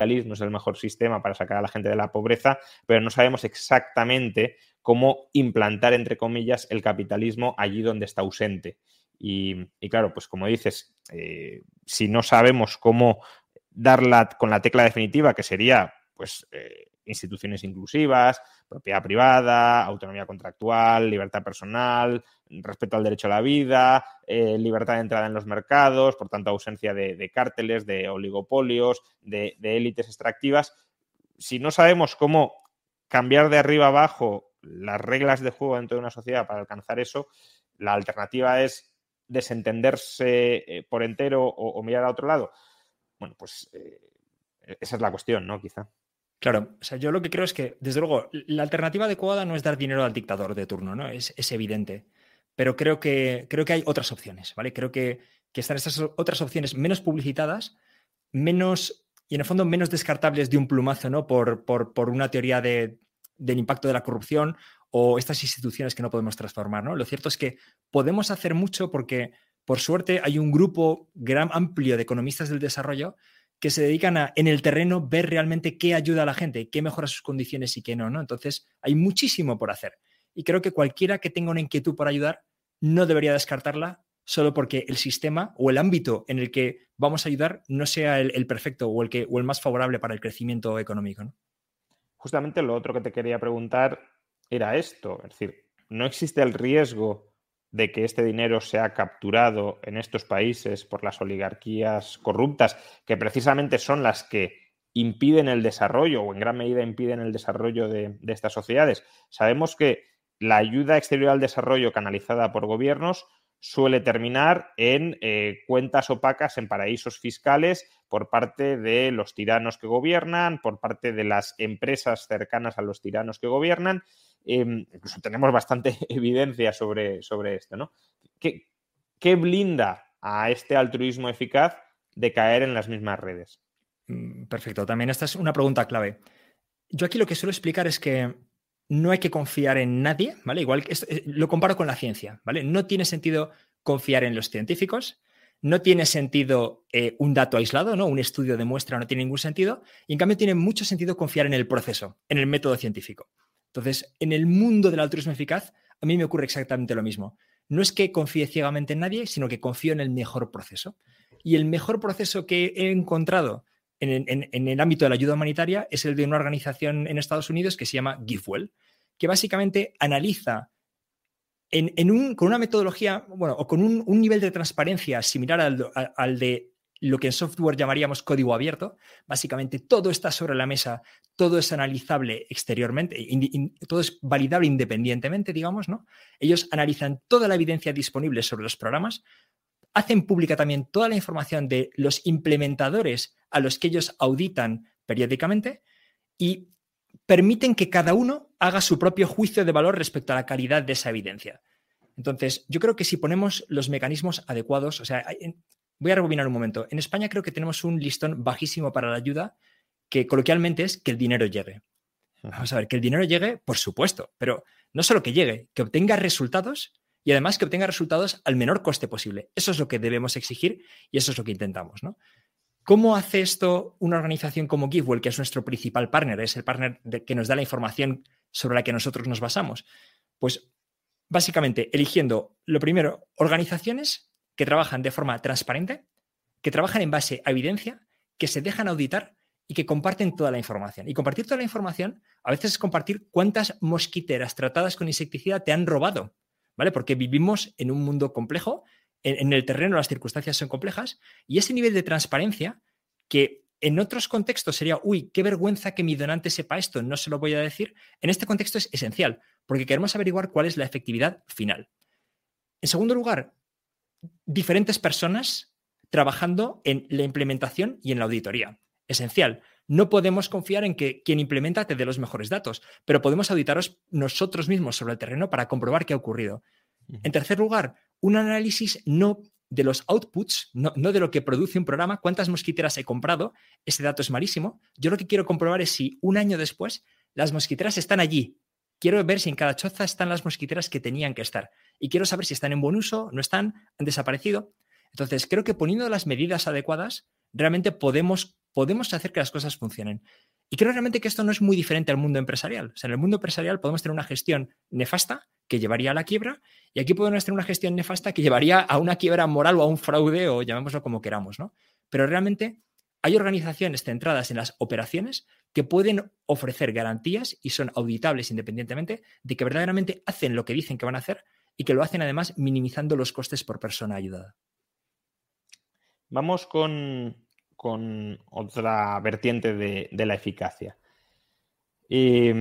Capitalismo es el mejor sistema para sacar a la gente de la pobreza, pero no sabemos exactamente cómo implantar, entre comillas, el capitalismo allí donde está ausente. Y, claro, pues como dices, eh, si no sabemos cómo darla con la tecla definitiva, que sería pues eh, instituciones inclusivas, propiedad privada, autonomía contractual, libertad personal, respeto al derecho a la vida, eh, libertad de entrada en los mercados, por tanto ausencia de, cárteles, de oligopolios, de, élites extractivas. Si no sabemos cómo cambiar de arriba abajo las reglas de juego dentro de una sociedad para alcanzar eso, la alternativa es desentenderse eh, por entero o, mirar a otro lado. Bueno, pues eh, esa es la cuestión, ¿no? Quizá. Claro, o sea, yo lo que creo es que, desde luego, la alternativa adecuada no es dar dinero al dictador de turno, ¿no? Es, evidente. Pero creo que, creo que hay otras opciones, ¿vale? Creo que, están estas otras opciones menos publicitadas, menos, y en el fondo menos descartables de un plumazo, ¿no? Por, por, una teoría de, del impacto de la corrupción o estas instituciones que no podemos transformar, ¿no? Lo cierto es que podemos hacer mucho porque, por suerte, hay un grupo gran, amplio de economistas del desarrollo que se dedican a, en el terreno, ver realmente qué ayuda a la gente, qué mejora sus condiciones y qué no, ¿no? Entonces, hay muchísimo por hacer. Y creo que cualquiera que tenga una inquietud por ayudar no debería descartarla solo porque el sistema o el ámbito en el que vamos a ayudar no sea el, perfecto o el, que, o el más favorable para el crecimiento económico. ¿no? Justamente lo otro que te quería preguntar era esto, es decir, ¿no existe el riesgo de que este dinero sea capturado en estos países por las oligarquías corruptas, que precisamente son las que impiden el desarrollo o en gran medida impiden el desarrollo de, estas sociedades. Sabemos que la ayuda exterior al desarrollo canalizada por gobiernos suele terminar en eh, cuentas opacas en paraísos fiscales por parte de los tiranos que gobiernan, por parte de las empresas cercanas a los tiranos que gobiernan Em, incluso tenemos bastante evidencia sobre, sobre esto, ¿no? ¿Qué, ¿Qué blinda a este altruismo eficaz de caer en las mismas redes? Mm, perfecto, también esta es una pregunta clave. Yo aquí lo que suelo explicar es que no hay que confiar en nadie, ¿vale? Igual que eh, lo comparo con la ciencia, ¿vale? No tiene sentido confiar en los científicos, no tiene sentido eh, un dato aislado, ¿no? Un estudio de muestra no tiene ningún sentido, y en cambio tiene mucho sentido confiar en el proceso, en el método científico. Entonces, en el mundo del altruismo eficaz, a mí me ocurre exactamente lo mismo. No es que confíe ciegamente en nadie, sino que confío en el mejor proceso. Y el mejor proceso que he encontrado en, el ámbito de la ayuda humanitaria es el de una organización en Estados Unidos que se llama GiveWell, que básicamente analiza con una metodología, bueno, o con un, nivel de transparencia similar al de lo que en software llamaríamos código abierto. Básicamente todo está sobre la mesa, todo es analizable exteriormente, todo es validable independientemente, digamos, ¿no? Ellos analizan toda la evidencia disponible sobre los programas, hacen pública también toda la información de los implementadores a los que ellos auditan periódicamente y permiten que cada uno haga su propio juicio de valor respecto a la calidad de esa evidencia. Entonces, yo creo que si ponemos los mecanismos adecuados, o sea, Voy a rebobinar un momento. En España creo que tenemos un listón bajísimo para la ayuda, que coloquialmente es que el dinero llegue. Vamos a ver, que el dinero llegue, por supuesto, pero no solo que llegue, que obtenga resultados y además que obtenga resultados al menor coste posible. Eso es lo que debemos exigir y eso es lo que intentamos. ¿no? ¿Cómo hace esto una organización como GiveWell, que es nuestro principal partner, es el partner que nos da la información sobre la que nosotros nos basamos? Pues básicamente eligiendo, lo primero, organizaciones que trabajan de forma transparente, que trabajan en base a evidencia, que se dejan auditar y que comparten toda la información. Y compartir toda la información a veces es compartir cuántas mosquiteras tratadas con insecticida te han robado, ¿vale? Porque vivimos en un mundo complejo, en, el terreno las circunstancias son complejas y ese nivel de transparencia que en otros contextos sería, uy, qué vergüenza que mi donante sepa esto, no se lo voy a decir. En este contexto es esencial, porque queremos averiguar cuál es la efectividad final. En segundo lugar, diferentes personas trabajando en la implementación y en la auditoría. Esencial. No podemos confiar en que quien implementa te dé los mejores datos, pero podemos auditaros nosotros mismos sobre el terreno para comprobar qué ha ocurrido. En tercer lugar, un análisis no de los outputs, no, no, de lo que produce un programa, cuántas mosquiteras he comprado, ese dato es malísimo. Yo lo que quiero comprobar es si un año después las mosquiteras están allí, Quiero ver si en cada choza están las mosquiteras que tenían que estar. Y quiero saber si están en buen uso, no están, han desaparecido. Entonces, creo que poniendo las medidas adecuadas, realmente podemos podemos hacer que las cosas funcionen. Y creo realmente que esto no es muy diferente al mundo empresarial. O sea, en el mundo empresarial podemos tener una gestión nefasta que llevaría a la quiebra y aquí podemos tener una gestión nefasta que llevaría a una quiebra moral o a un fraude o llamémoslo como queramos, ¿no? Pero realmente hay organizaciones centradas en las operaciones que pueden ofrecer garantías y son auditables independientemente de que verdaderamente hacen lo que dicen que van a hacer y que lo hacen además minimizando los costes por persona ayudada. Vamos con, otra vertiente de, la eficacia. Y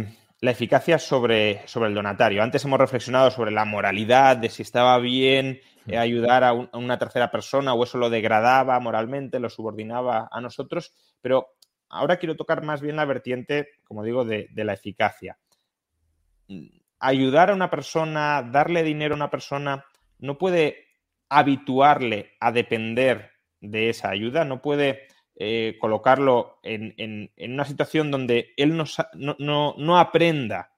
la eficacia sobre, sobre, el donatario. Antes hemos reflexionado sobre la moralidad, de si estaba bien eh, ayudar a, una tercera persona o eso lo degradaba moralmente, lo subordinaba a nosotros, pero ahora quiero tocar más bien la vertiente, como digo, de, de la eficacia. Ayudar a una persona, darle dinero a una persona, no puede habituarle a depender de esa ayuda, no puede eh, colocarlo en, una situación donde él no, aprenda,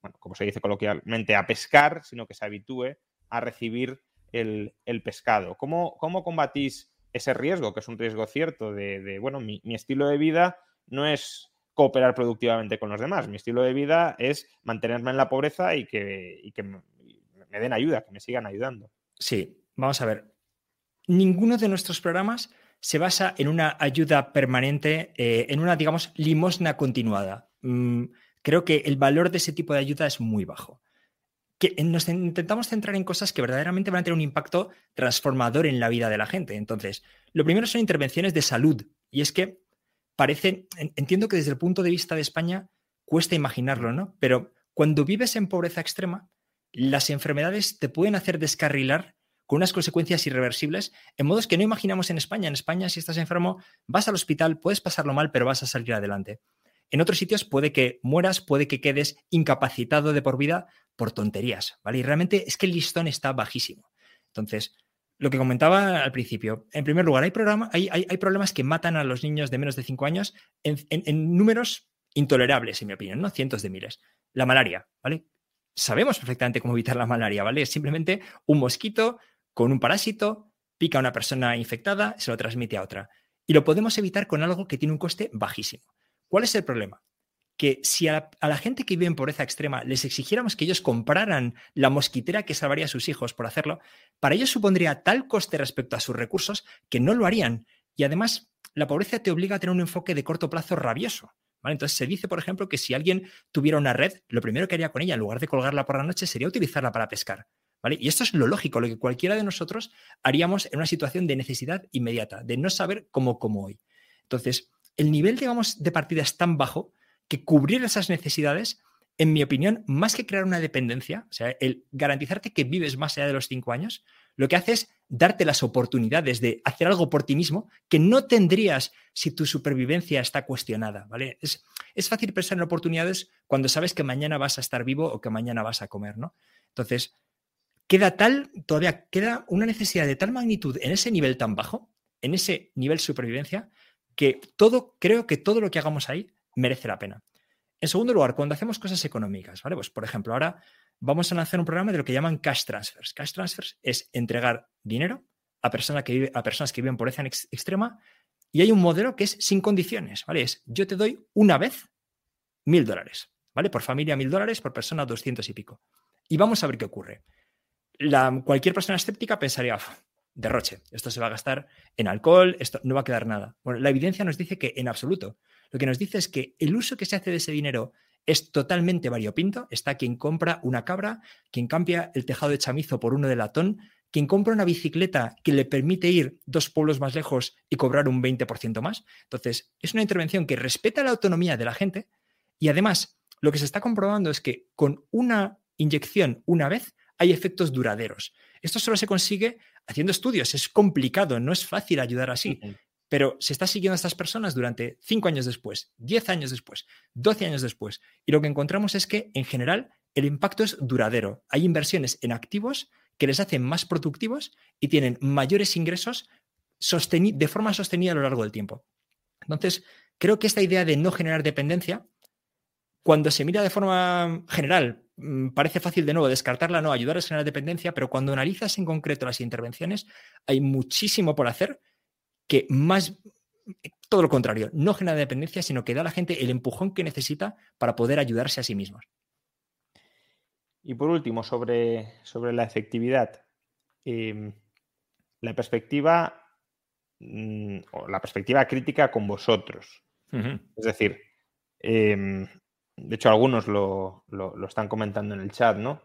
bueno, como se dice coloquialmente, a pescar, sino que se habitúe a recibir el, pescado. ¿Cómo, ¿Cómo, combatís ese riesgo, que es un riesgo cierto, de, bueno, mi, estilo de vida no es cooperar productivamente con los demás, mi estilo de vida es mantenerme en la pobreza y que, y que me den ayuda, que me sigan ayudando. Sí, vamos a ver, ninguno de nuestros programas se basa en una ayuda permanente, eh, en una, digamos, limosna continuada. Mm, creo que el valor de ese tipo de ayuda es muy bajo. Que nos intentamos centrar en cosas que verdaderamente van a tener un impacto transformador en la vida de la gente. Entonces, lo primero son intervenciones de salud. Y es que parece, entiendo que desde el punto de vista de España cuesta imaginarlo, ¿no? Pero cuando vives en pobreza extrema, las enfermedades te pueden hacer descarrilar con unas consecuencias irreversibles en modos que no imaginamos en España. En España, si estás enfermo, vas al hospital, puedes pasarlo mal, pero vas a salir adelante. En otros sitios puede que mueras, puede que quedes incapacitado de por vida por tonterías, ¿vale? Y realmente es que el listón está bajísimo. Entonces, lo que comentaba al principio, en primer lugar, hay, problemas que matan a los niños de menos de 5 años en, en, números intolerables, en mi opinión, ¿no? Cientos de miles. La malaria, ¿vale? Sabemos perfectamente cómo evitar la malaria, ¿vale? Es simplemente un mosquito con un parásito, pica a una persona infectada, se lo transmite a otra. Y lo podemos evitar con algo que tiene un coste bajísimo. ¿Cuál es el problema? Que si a la, gente que vive en pobreza extrema les exigiéramos que ellos compraran la mosquitera que salvaría a sus hijos por hacerlo, para ellos supondría tal coste respecto a sus recursos que no lo harían. Y además, la pobreza te obliga a tener un enfoque de corto plazo rabioso. Entonces se dice, por ejemplo, que si alguien tuviera una red, lo primero que haría con ella, en lugar de colgarla por la noche, sería utilizarla para pescar. Y esto es lo lógico, lo que cualquiera de nosotros haríamos en una situación de necesidad inmediata, de no saber cómo hoy. Entonces, el nivel, digamos, de partida es tan bajo que cubrir esas necesidades, en mi opinión, más que crear una dependencia, o sea, el garantizarte que vives más allá de los cinco años, lo que hace es darte las oportunidades de hacer algo por ti mismo que no tendrías si tu supervivencia está cuestionada, ¿vale? Es, es fácil pensar en oportunidades cuando sabes que mañana vas a estar vivo o que mañana vas a comer, ¿no? Entonces, queda tal, todavía queda una necesidad de tal magnitud en ese nivel tan bajo, en ese nivel supervivencia, que todo, creo que todo lo que hagamos ahí merece la pena. En segundo lugar, cuando hacemos cosas económicas, ¿vale? Pues por ejemplo, ahora vamos a lanzar un programa de lo que llaman cash transfers. Cash transfers es entregar dinero a, personas que viven, a personas que viven en pobreza extrema y hay un modelo que es sin condiciones, ¿vale? Es yo te doy una vez mil dólares, ¿vale? Por familia mil dólares, por persona doscientos y pico. Y vamos a ver qué ocurre cualquier persona escéptica pensaría, derroche, esto se va a gastar en alcohol, esto no va a quedar nada. Bueno, la evidencia nos dice que en absoluto. Lo que nos dice es que el uso que se hace de ese dinero es totalmente variopinto. Está quien compra una cabra, quien cambia el tejado de chamizo por uno de latón, quien compra una bicicleta que le permite ir dos pueblos más lejos y cobrar un 20% más. Entonces, es una intervención que respeta la autonomía de la gente y además lo que se está comprobando es que con una inyección una vez hay efectos duraderos. Esto solo se consigue haciendo estudios. Es complicado, no es fácil ayudar así. Pero se está siguiendo a estas personas durante cinco años después, 10 años después, 12 años después. Y lo que encontramos es que, en general, el impacto es duradero. Hay inversiones en activos que les hacen más productivos y tienen mayores ingresos de forma sostenida a lo largo del tiempo. Entonces, creo que esta idea de no generar dependencia, cuando se mira de forma general Mm, parece fácil de nuevo descartarla, no, ayudar a generar dependencia, pero cuando analizas en concreto las intervenciones, hay muchísimo por hacer que más todo lo contrario, no genera dependencia, sino que da a la gente el empujón que necesita para poder ayudarse a sí mismos. Y por último, sobre, sobre la efectividad. Em, la perspectiva mm, o la perspectiva crítica con vosotros. Es decir, em, de hecho, algunos lo, están comentando en el chat, ¿no?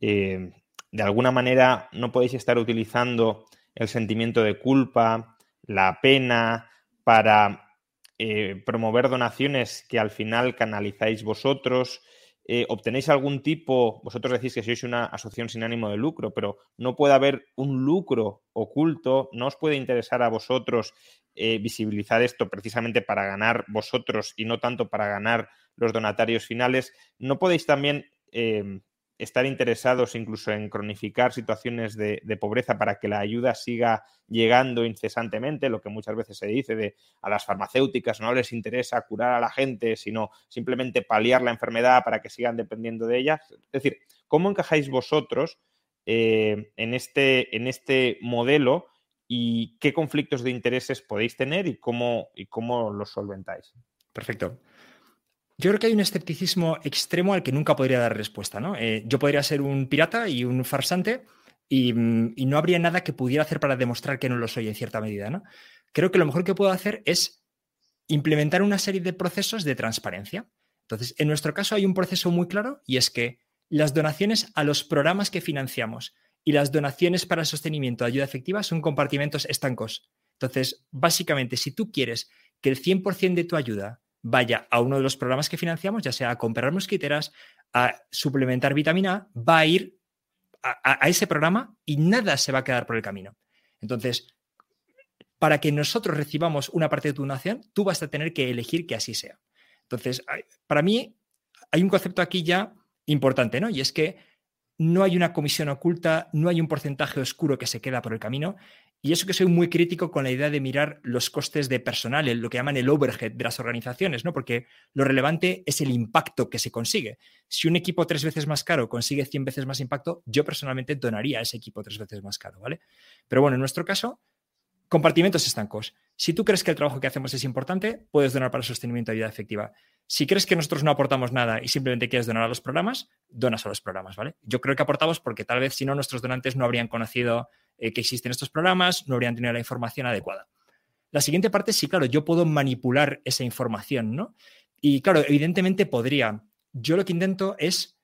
Em, de alguna manera no podéis estar utilizando el sentimiento de culpa, la pena, para eh, promover donaciones que al final canalizáis vosotros. Eh, ¿Obtenéis algún tipo, vosotros decís que sois una asociación sin ánimo de lucro, pero no puede haber un lucro oculto? ¿No os puede interesar a vosotros eh, visibilizar esto precisamente para ganar vosotros y no tanto para ganar los donatarios finales? ¿No podéis también estar interesados incluso en cronificar situaciones de, pobreza para que la ayuda siga llegando incesantemente, lo que muchas veces se dice de a las farmacéuticas no les interesa curar a la gente, sino simplemente paliar la enfermedad para que sigan dependiendo de ella. Es decir, ¿cómo encajáis vosotros eh, en, este, en este modelo y qué conflictos de intereses podéis tener y cómo, y cómo los solventáis? Perfecto. Yo creo que hay un escepticismo extremo al que nunca podría dar respuesta. ¿no? Eh, yo podría ser un pirata y un farsante mm, y, no habría nada que pudiera hacer para demostrar que no lo soy en cierta medida. ¿no? Creo que lo mejor que puedo hacer es implementar una serie de procesos de transparencia. Entonces, en nuestro caso hay un proceso muy claro y es que las donaciones a los programas que financiamos y las donaciones para el sostenimiento de ayuda efectiva son compartimentos estancos. Entonces, básicamente, si tú quieres que el 100% de tu ayuda vaya a uno de los programas que financiamos, ya sea a comprar mosquiteras, a suplementar vitamina va a ir a, ese programa y nada se va a quedar por el camino. Entonces, para que nosotros recibamos una parte de tu donación, tú vas a tener que elegir que así sea. Entonces, para mí hay un concepto aquí ya importante, ¿no? Y es que no hay una comisión oculta, no hay un porcentaje oscuro que se queda por el camino y eso que soy muy crítico con la idea de mirar los costes de personal, lo que llaman el overhead de las organizaciones, ¿no? Porque lo relevante es el impacto que se consigue. Si un equipo tres veces más caro consigue 100 veces más impacto, yo personalmente donaría a ese equipo tres veces más caro, ¿vale? Pero bueno, en nuestro caso, compartimentos estancos. Si tú crees que el trabajo que hacemos es importante, puedes donar para el sostenimiento de vida efectiva. Si crees que nosotros no aportamos nada y simplemente quieres donar a los programas, donas a los programas, ¿vale? Yo creo que aportamos porque tal vez si no, nuestros donantes no habrían conocido eh, que existen estos programas, no habrían tenido la información adecuada. La siguiente parte, sí, claro, yo puedo manipular esa información, ¿no? Y claro, evidentemente podría. Yo lo que intento es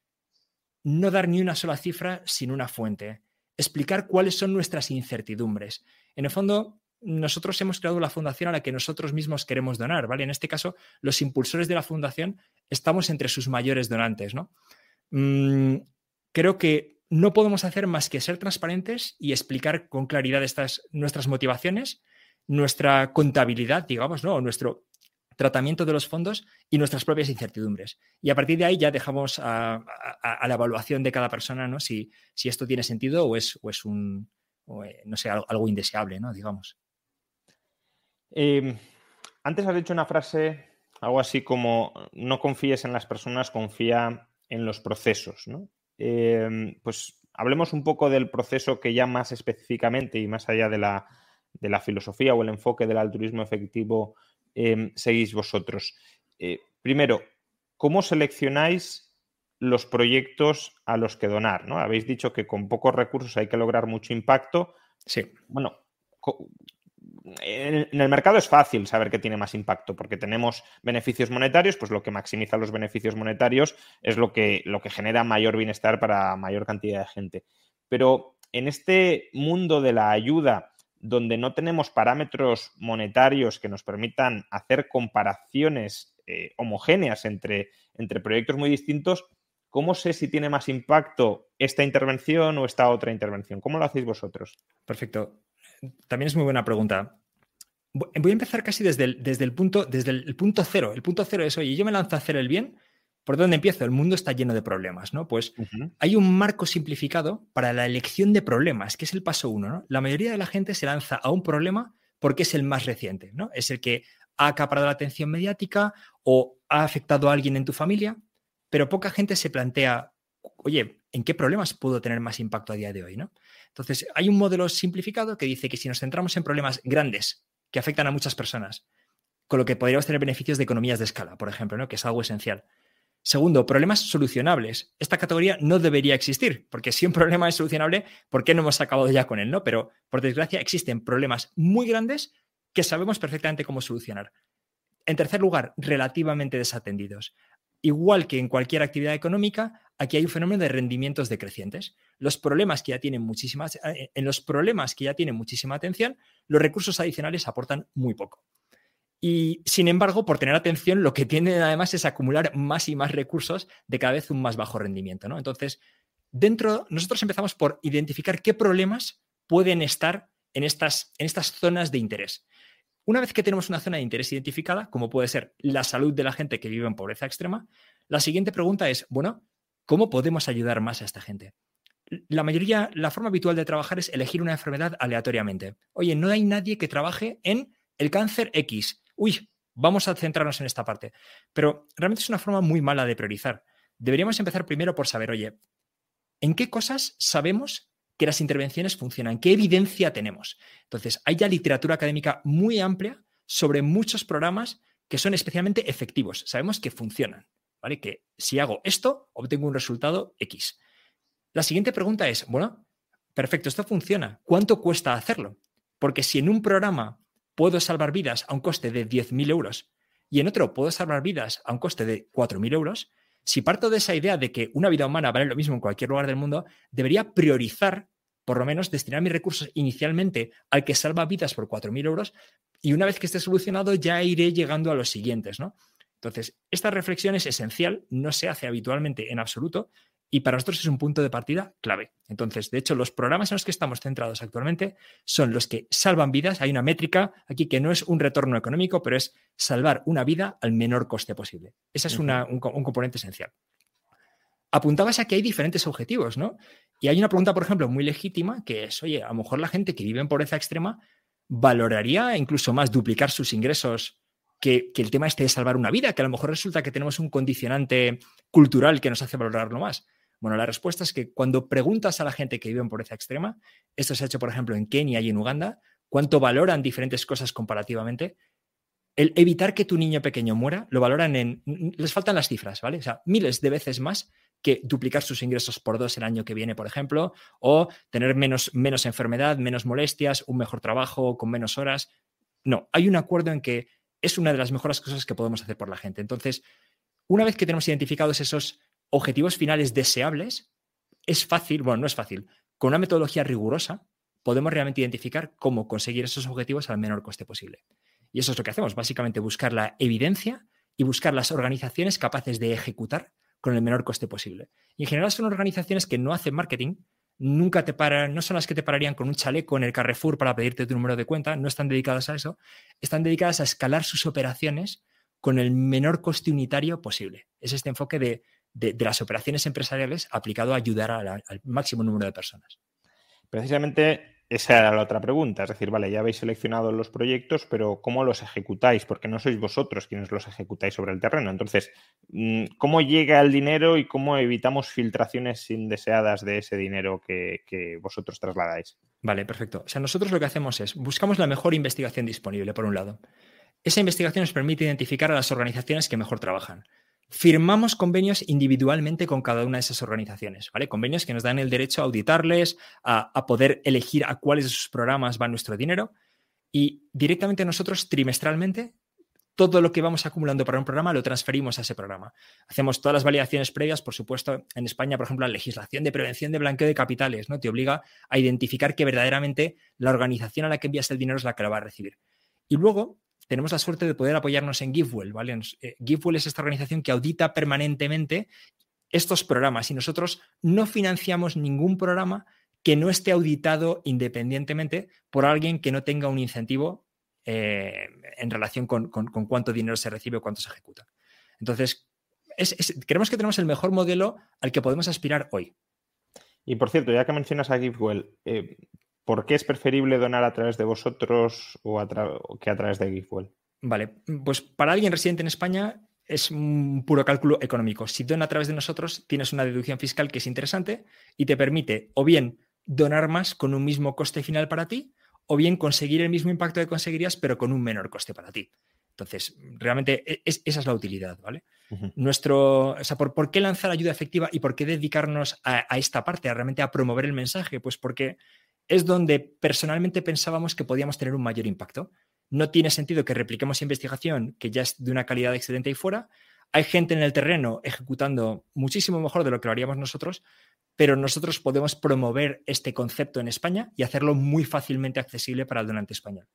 no dar ni una sola cifra sin una fuente, explicar cuáles son nuestras incertidumbres. En el fondo, nosotros hemos creado la fundación a la que nosotros mismos queremos donar, ¿vale? En este caso, los impulsores de la fundación estamos entre sus mayores donantes, ¿no? Mm, creo que no podemos hacer más que ser transparentes y explicar con claridad nuestras motivaciones, nuestra contabilidad, digamos, ¿no? nuestro tratamiento de los fondos y nuestras propias incertidumbres. Y a partir de ahí ya dejamos a, la evaluación de cada persona ¿no? si, esto tiene sentido o es, o es un, eh, no sé, algo, indeseable, ¿no? digamos. Em, antes has dicho una frase, algo así como, no confíes en las personas, confía en los procesos. ¿no? Em, pues hablemos un poco del proceso que ya más específicamente y más allá de la, filosofía o el enfoque del altruismo efectivo em, seguís vosotros. Eh, primero, ¿cómo seleccionáis los proyectos a los que donar? ¿no? Habéis dicho que con pocos recursos hay que lograr mucho impacto. Sí. Bueno, en el mercado es fácil saber que tiene más impacto porque tenemos beneficios monetarios, pues lo que maximiza los beneficios monetarios es lo que, lo que genera mayor bienestar para mayor cantidad de gente. Pero en este mundo de la ayuda, donde no tenemos parámetros monetarios que nos permitan hacer comparaciones eh, homogéneas entre, entre proyectos muy distintos, ¿cómo sé si tiene más impacto esta intervención o esta otra intervención? ¿Cómo lo hacéis vosotros? Perfecto también es muy buena pregunta. Voy a empezar casi desde el, desde el, punto, desde el, punto cero. El punto cero es, oye, yo me lanzo a hacer el bien, ¿por dónde empiezo? El mundo está lleno de problemas, ¿no? Pues hay un marco simplificado para la elección de problemas, que es el paso uno, ¿no? La mayoría de la gente se lanza a un problema porque es el más reciente, ¿no? Es el que ha acaparado la atención mediática o ha afectado a alguien en tu familia, pero poca gente se plantea, oye, ¿en qué problemas puedo tener más impacto a día de hoy, ¿no? Entonces, hay un modelo simplificado que dice que si nos centramos en problemas grandes que afectan a muchas personas, con lo que podríamos tener beneficios de economías de escala, por ejemplo, ¿no? que es algo esencial. Segundo, problemas solucionables. Esta categoría no debería existir, porque si un problema es solucionable, ¿por qué no hemos acabado ya con él? ¿no? Pero, por desgracia, existen problemas muy grandes que sabemos perfectamente cómo solucionar. En tercer lugar, relativamente desatendidos. Igual que en cualquier actividad económica, aquí hay un fenómeno de rendimientos decrecientes. Los problemas que ya tienen muchísimas, eh, en los problemas que ya tienen muchísima atención, los recursos adicionales aportan muy poco. Y sin embargo, por tener atención, lo que tienden además es acumular más y más recursos de cada vez un más bajo rendimiento. ¿no? Entonces, dentro, nosotros empezamos por identificar qué problemas pueden estar en estas, en estas zonas de interés. Una vez que tenemos una zona de interés identificada, como puede ser la salud de la gente que vive en pobreza extrema, la siguiente pregunta es, bueno, ¿cómo podemos ayudar más a esta gente? La mayoría, la forma habitual de trabajar es elegir una enfermedad aleatoriamente. Oye, no hay nadie que trabaje en el cáncer X uy, vamos a centrarnos en esta parte. Pero realmente es una forma muy mala de priorizar. Deberíamos empezar primero por saber, oye, ¿en qué cosas sabemos que las intervenciones funcionan? ¿Qué evidencia tenemos? Entonces, hay ya literatura académica muy amplia sobre muchos programas que son especialmente efectivos. Sabemos que funcionan, ¿vale? Que si hago esto, obtengo un resultado X. La siguiente pregunta es, bueno, perfecto, esto funciona. ¿Cuánto cuesta hacerlo? Porque si en un programa puedo salvar vidas a un coste de 10.000 euros y en otro puedo salvar vidas a un coste de 4.000 euros, si parto de esa idea de que una vida humana vale lo mismo en cualquier lugar del mundo, debería priorizar, por lo menos, destinar mis recursos inicialmente al que salva vidas por 4.000 euros y una vez que esté solucionado ya iré llegando a los siguientes, ¿no? Entonces, esta reflexión es esencial, no se hace habitualmente en absoluto, y para nosotros es un punto de partida clave. Entonces, de hecho, los programas en los que estamos centrados actualmente son los que salvan vidas. Hay una métrica aquí que no es un retorno económico, pero es salvar una vida al menor coste posible. Ese es un, un, componente esencial. Apuntabas a que hay diferentes objetivos, ¿no? Y hay una pregunta, por ejemplo, muy legítima, que es, oye, a lo mejor la gente que vive en pobreza extrema valoraría incluso más duplicar sus ingresos que, que, el tema este de salvar una vida, que a lo mejor resulta que tenemos un condicionante cultural que nos hace valorarlo más. Bueno, la respuesta es que cuando preguntas a la gente que vive en pobreza extrema, esto se ha hecho, por ejemplo, en Kenia y en Uganda, cuánto valoran diferentes cosas comparativamente, el evitar que tu niño pequeño muera, lo valoran en, les faltan las cifras, ¿vale? O sea, miles de veces más que duplicar sus ingresos por dos el año que viene, por ejemplo, o tener menos, menos enfermedad, menos molestias, un mejor trabajo con menos horas. No, hay un acuerdo en que es una de las mejores cosas que podemos hacer por la gente. Entonces, una vez que tenemos identificados esos objetivos finales deseables, es fácil, bueno, no es fácil, con una metodología rigurosa podemos realmente identificar cómo conseguir esos objetivos al menor coste posible. Y eso es lo que hacemos, básicamente buscar la evidencia y buscar las organizaciones capaces de ejecutar con el menor coste posible. Y en general son organizaciones que no hacen marketing, nunca te paran, no son las que te pararían con un chaleco en el Carrefour para pedirte tu número de cuenta, no están dedicadas a eso, están dedicadas a escalar sus operaciones con el menor coste unitario posible. Es este enfoque de de, las operaciones empresariales aplicado a ayudar al máximo número de personas. Precisamente esa era la otra pregunta, es decir, vale, ya habéis seleccionado los proyectos, pero ¿cómo los ejecutáis? Porque no sois vosotros quienes los ejecutáis sobre el terreno. Entonces, mm, ¿cómo llega el dinero y cómo evitamos filtraciones indeseadas de ese dinero que, que vosotros trasladáis? Vale, perfecto. O sea, nosotros lo que hacemos es, buscamos la mejor investigación disponible, por un lado. Esa investigación nos permite identificar a las organizaciones que mejor trabajan firmamos convenios individualmente con cada una de esas organizaciones, ¿vale? Convenios que nos dan el derecho a auditarles, a, poder elegir a cuáles de sus programas va nuestro dinero y directamente nosotros trimestralmente todo lo que vamos acumulando para un programa lo transferimos a ese programa. Hacemos todas las validaciones previas, por supuesto, en España, por ejemplo, la legislación de prevención de blanqueo de capitales, ¿no? Te obliga a identificar que verdaderamente la organización a la que envías el dinero es la que lo va a recibir. Y luego tenemos la suerte de poder apoyarnos en GiveWell, ¿vale? Eh, GiveWell es esta organización que audita permanentemente estos programas y nosotros no financiamos ningún programa que no esté auditado independientemente por alguien que no tenga un incentivo eh, en relación con, cuánto dinero se recibe o cuánto se ejecuta. Entonces, creemos que tenemos el mejor modelo al que podemos aspirar hoy. Y por cierto, ya que mencionas a GiveWell, eh, ¿Por qué es preferible donar a través de vosotros o, que a través de GiveWell? Vale, pues para alguien residente en España es un puro cálculo económico. Si dona a través de nosotros, tienes una deducción fiscal que es interesante y te permite o bien donar más con un mismo coste final para ti, o bien conseguir el mismo impacto que conseguirías, pero con un menor coste para ti. Entonces, realmente e, esa es la utilidad, ¿vale? Nuestro, o sea, ¿por, qué lanzar ayuda efectiva y por qué dedicarnos a, a, esta parte, a realmente a promover el mensaje? Pues porque es donde personalmente pensábamos que podíamos tener un mayor impacto. No tiene sentido que repliquemos investigación que ya es de una calidad excelente ahí fuera. Hay gente en el terreno ejecutando muchísimo mejor de lo que lo haríamos nosotros, pero nosotros podemos promover este concepto en España y hacerlo muy fácilmente accesible para el donante español.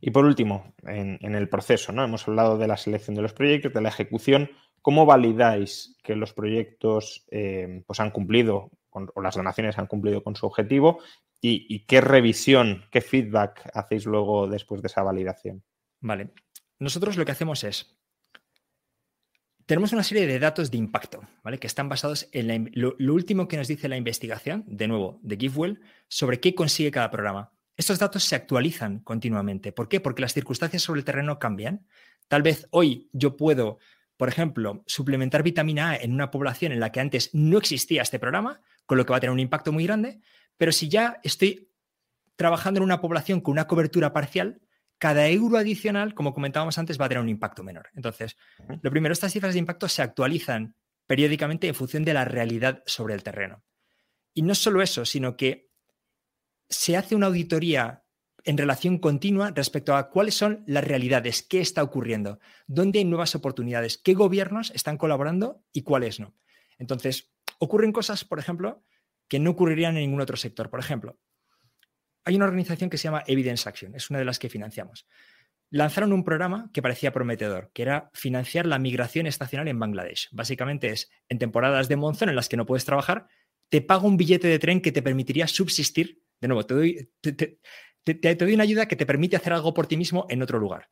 Y por último, en, el proceso, ¿no? Hemos hablado de la selección de los proyectos, de la ejecución. ¿Cómo validáis que los proyectos eh, pues han cumplido o las donaciones han cumplido con su objetivo? ¿Y, qué revisión, qué feedback hacéis luego después de esa validación? Vale. Nosotros lo que hacemos es, tenemos una serie de datos de impacto, ¿vale? Que están basados en lo, último que nos dice la investigación, de nuevo, de GiveWell, sobre qué consigue cada programa. Estos datos se actualizan continuamente. ¿Por qué? Porque las circunstancias sobre el terreno cambian. Tal vez hoy yo puedo, por ejemplo, suplementar vitamina A en una población en la que antes no existía este programa, con lo que va a tener un impacto muy grande, pero si ya estoy trabajando en una población con una cobertura parcial, cada euro adicional, como comentábamos antes, va a tener un impacto menor. Entonces, lo primero, estas cifras de impacto se actualizan periódicamente en función de la realidad sobre el terreno. Y no solo eso, sino que se hace una auditoría en relación continua respecto a cuáles son las realidades, qué está ocurriendo, dónde hay nuevas oportunidades, qué gobiernos están colaborando y cuáles no. Entonces, ocurren cosas, por ejemplo, que no ocurrirían en ningún otro sector. Por ejemplo, hay una organización que se llama Evidence Action, es una de las que financiamos. Lanzaron un programa que parecía prometedor, que era financiar la migración estacional en Bangladesh. Básicamente es, en temporadas de monzón en las que no puedes trabajar, te pago un billete de tren que te permitiría subsistir de nuevo, te doy, te, doy una ayuda que te permite hacer algo por ti mismo en otro lugar.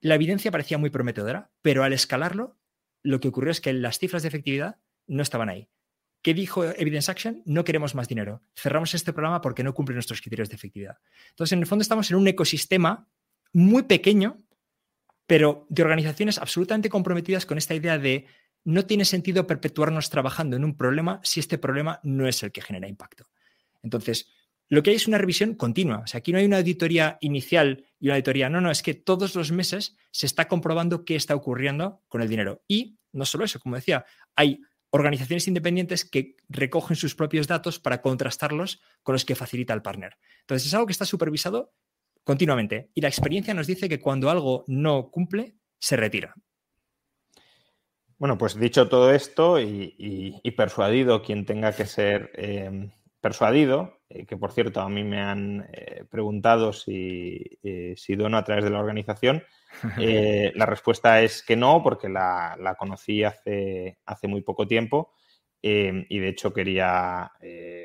La evidencia parecía muy prometedora, pero al escalarlo, lo que ocurrió es que las cifras de efectividad no estaban ahí. ¿Qué dijo Evidence Action? No queremos más dinero. Cerramos este programa porque no cumple nuestros criterios de efectividad. Entonces, en el fondo estamos en un ecosistema muy pequeño, pero de organizaciones absolutamente comprometidas con esta idea de no tiene sentido perpetuarnos trabajando en un problema si este problema no es el que genera impacto. Entonces, lo que hay es una revisión continua. O sea, aquí no hay una auditoría inicial y una auditoría. No, no, es que todos los meses se está comprobando qué está ocurriendo con el dinero. Y no solo eso, como decía, hay organizaciones independientes que recogen sus propios datos para contrastarlos con los que facilita el partner. Entonces, es algo que está supervisado continuamente. Y la experiencia nos dice que cuando algo no cumple, se retira. Bueno, pues dicho todo esto y, persuadido quien tenga que ser eh, persuadido, eh, que por cierto a mí me han eh, preguntado si, eh, si, dono a través de la organización, la respuesta es que no, porque la, conocí hace, hace, muy poco tiempo y de hecho quería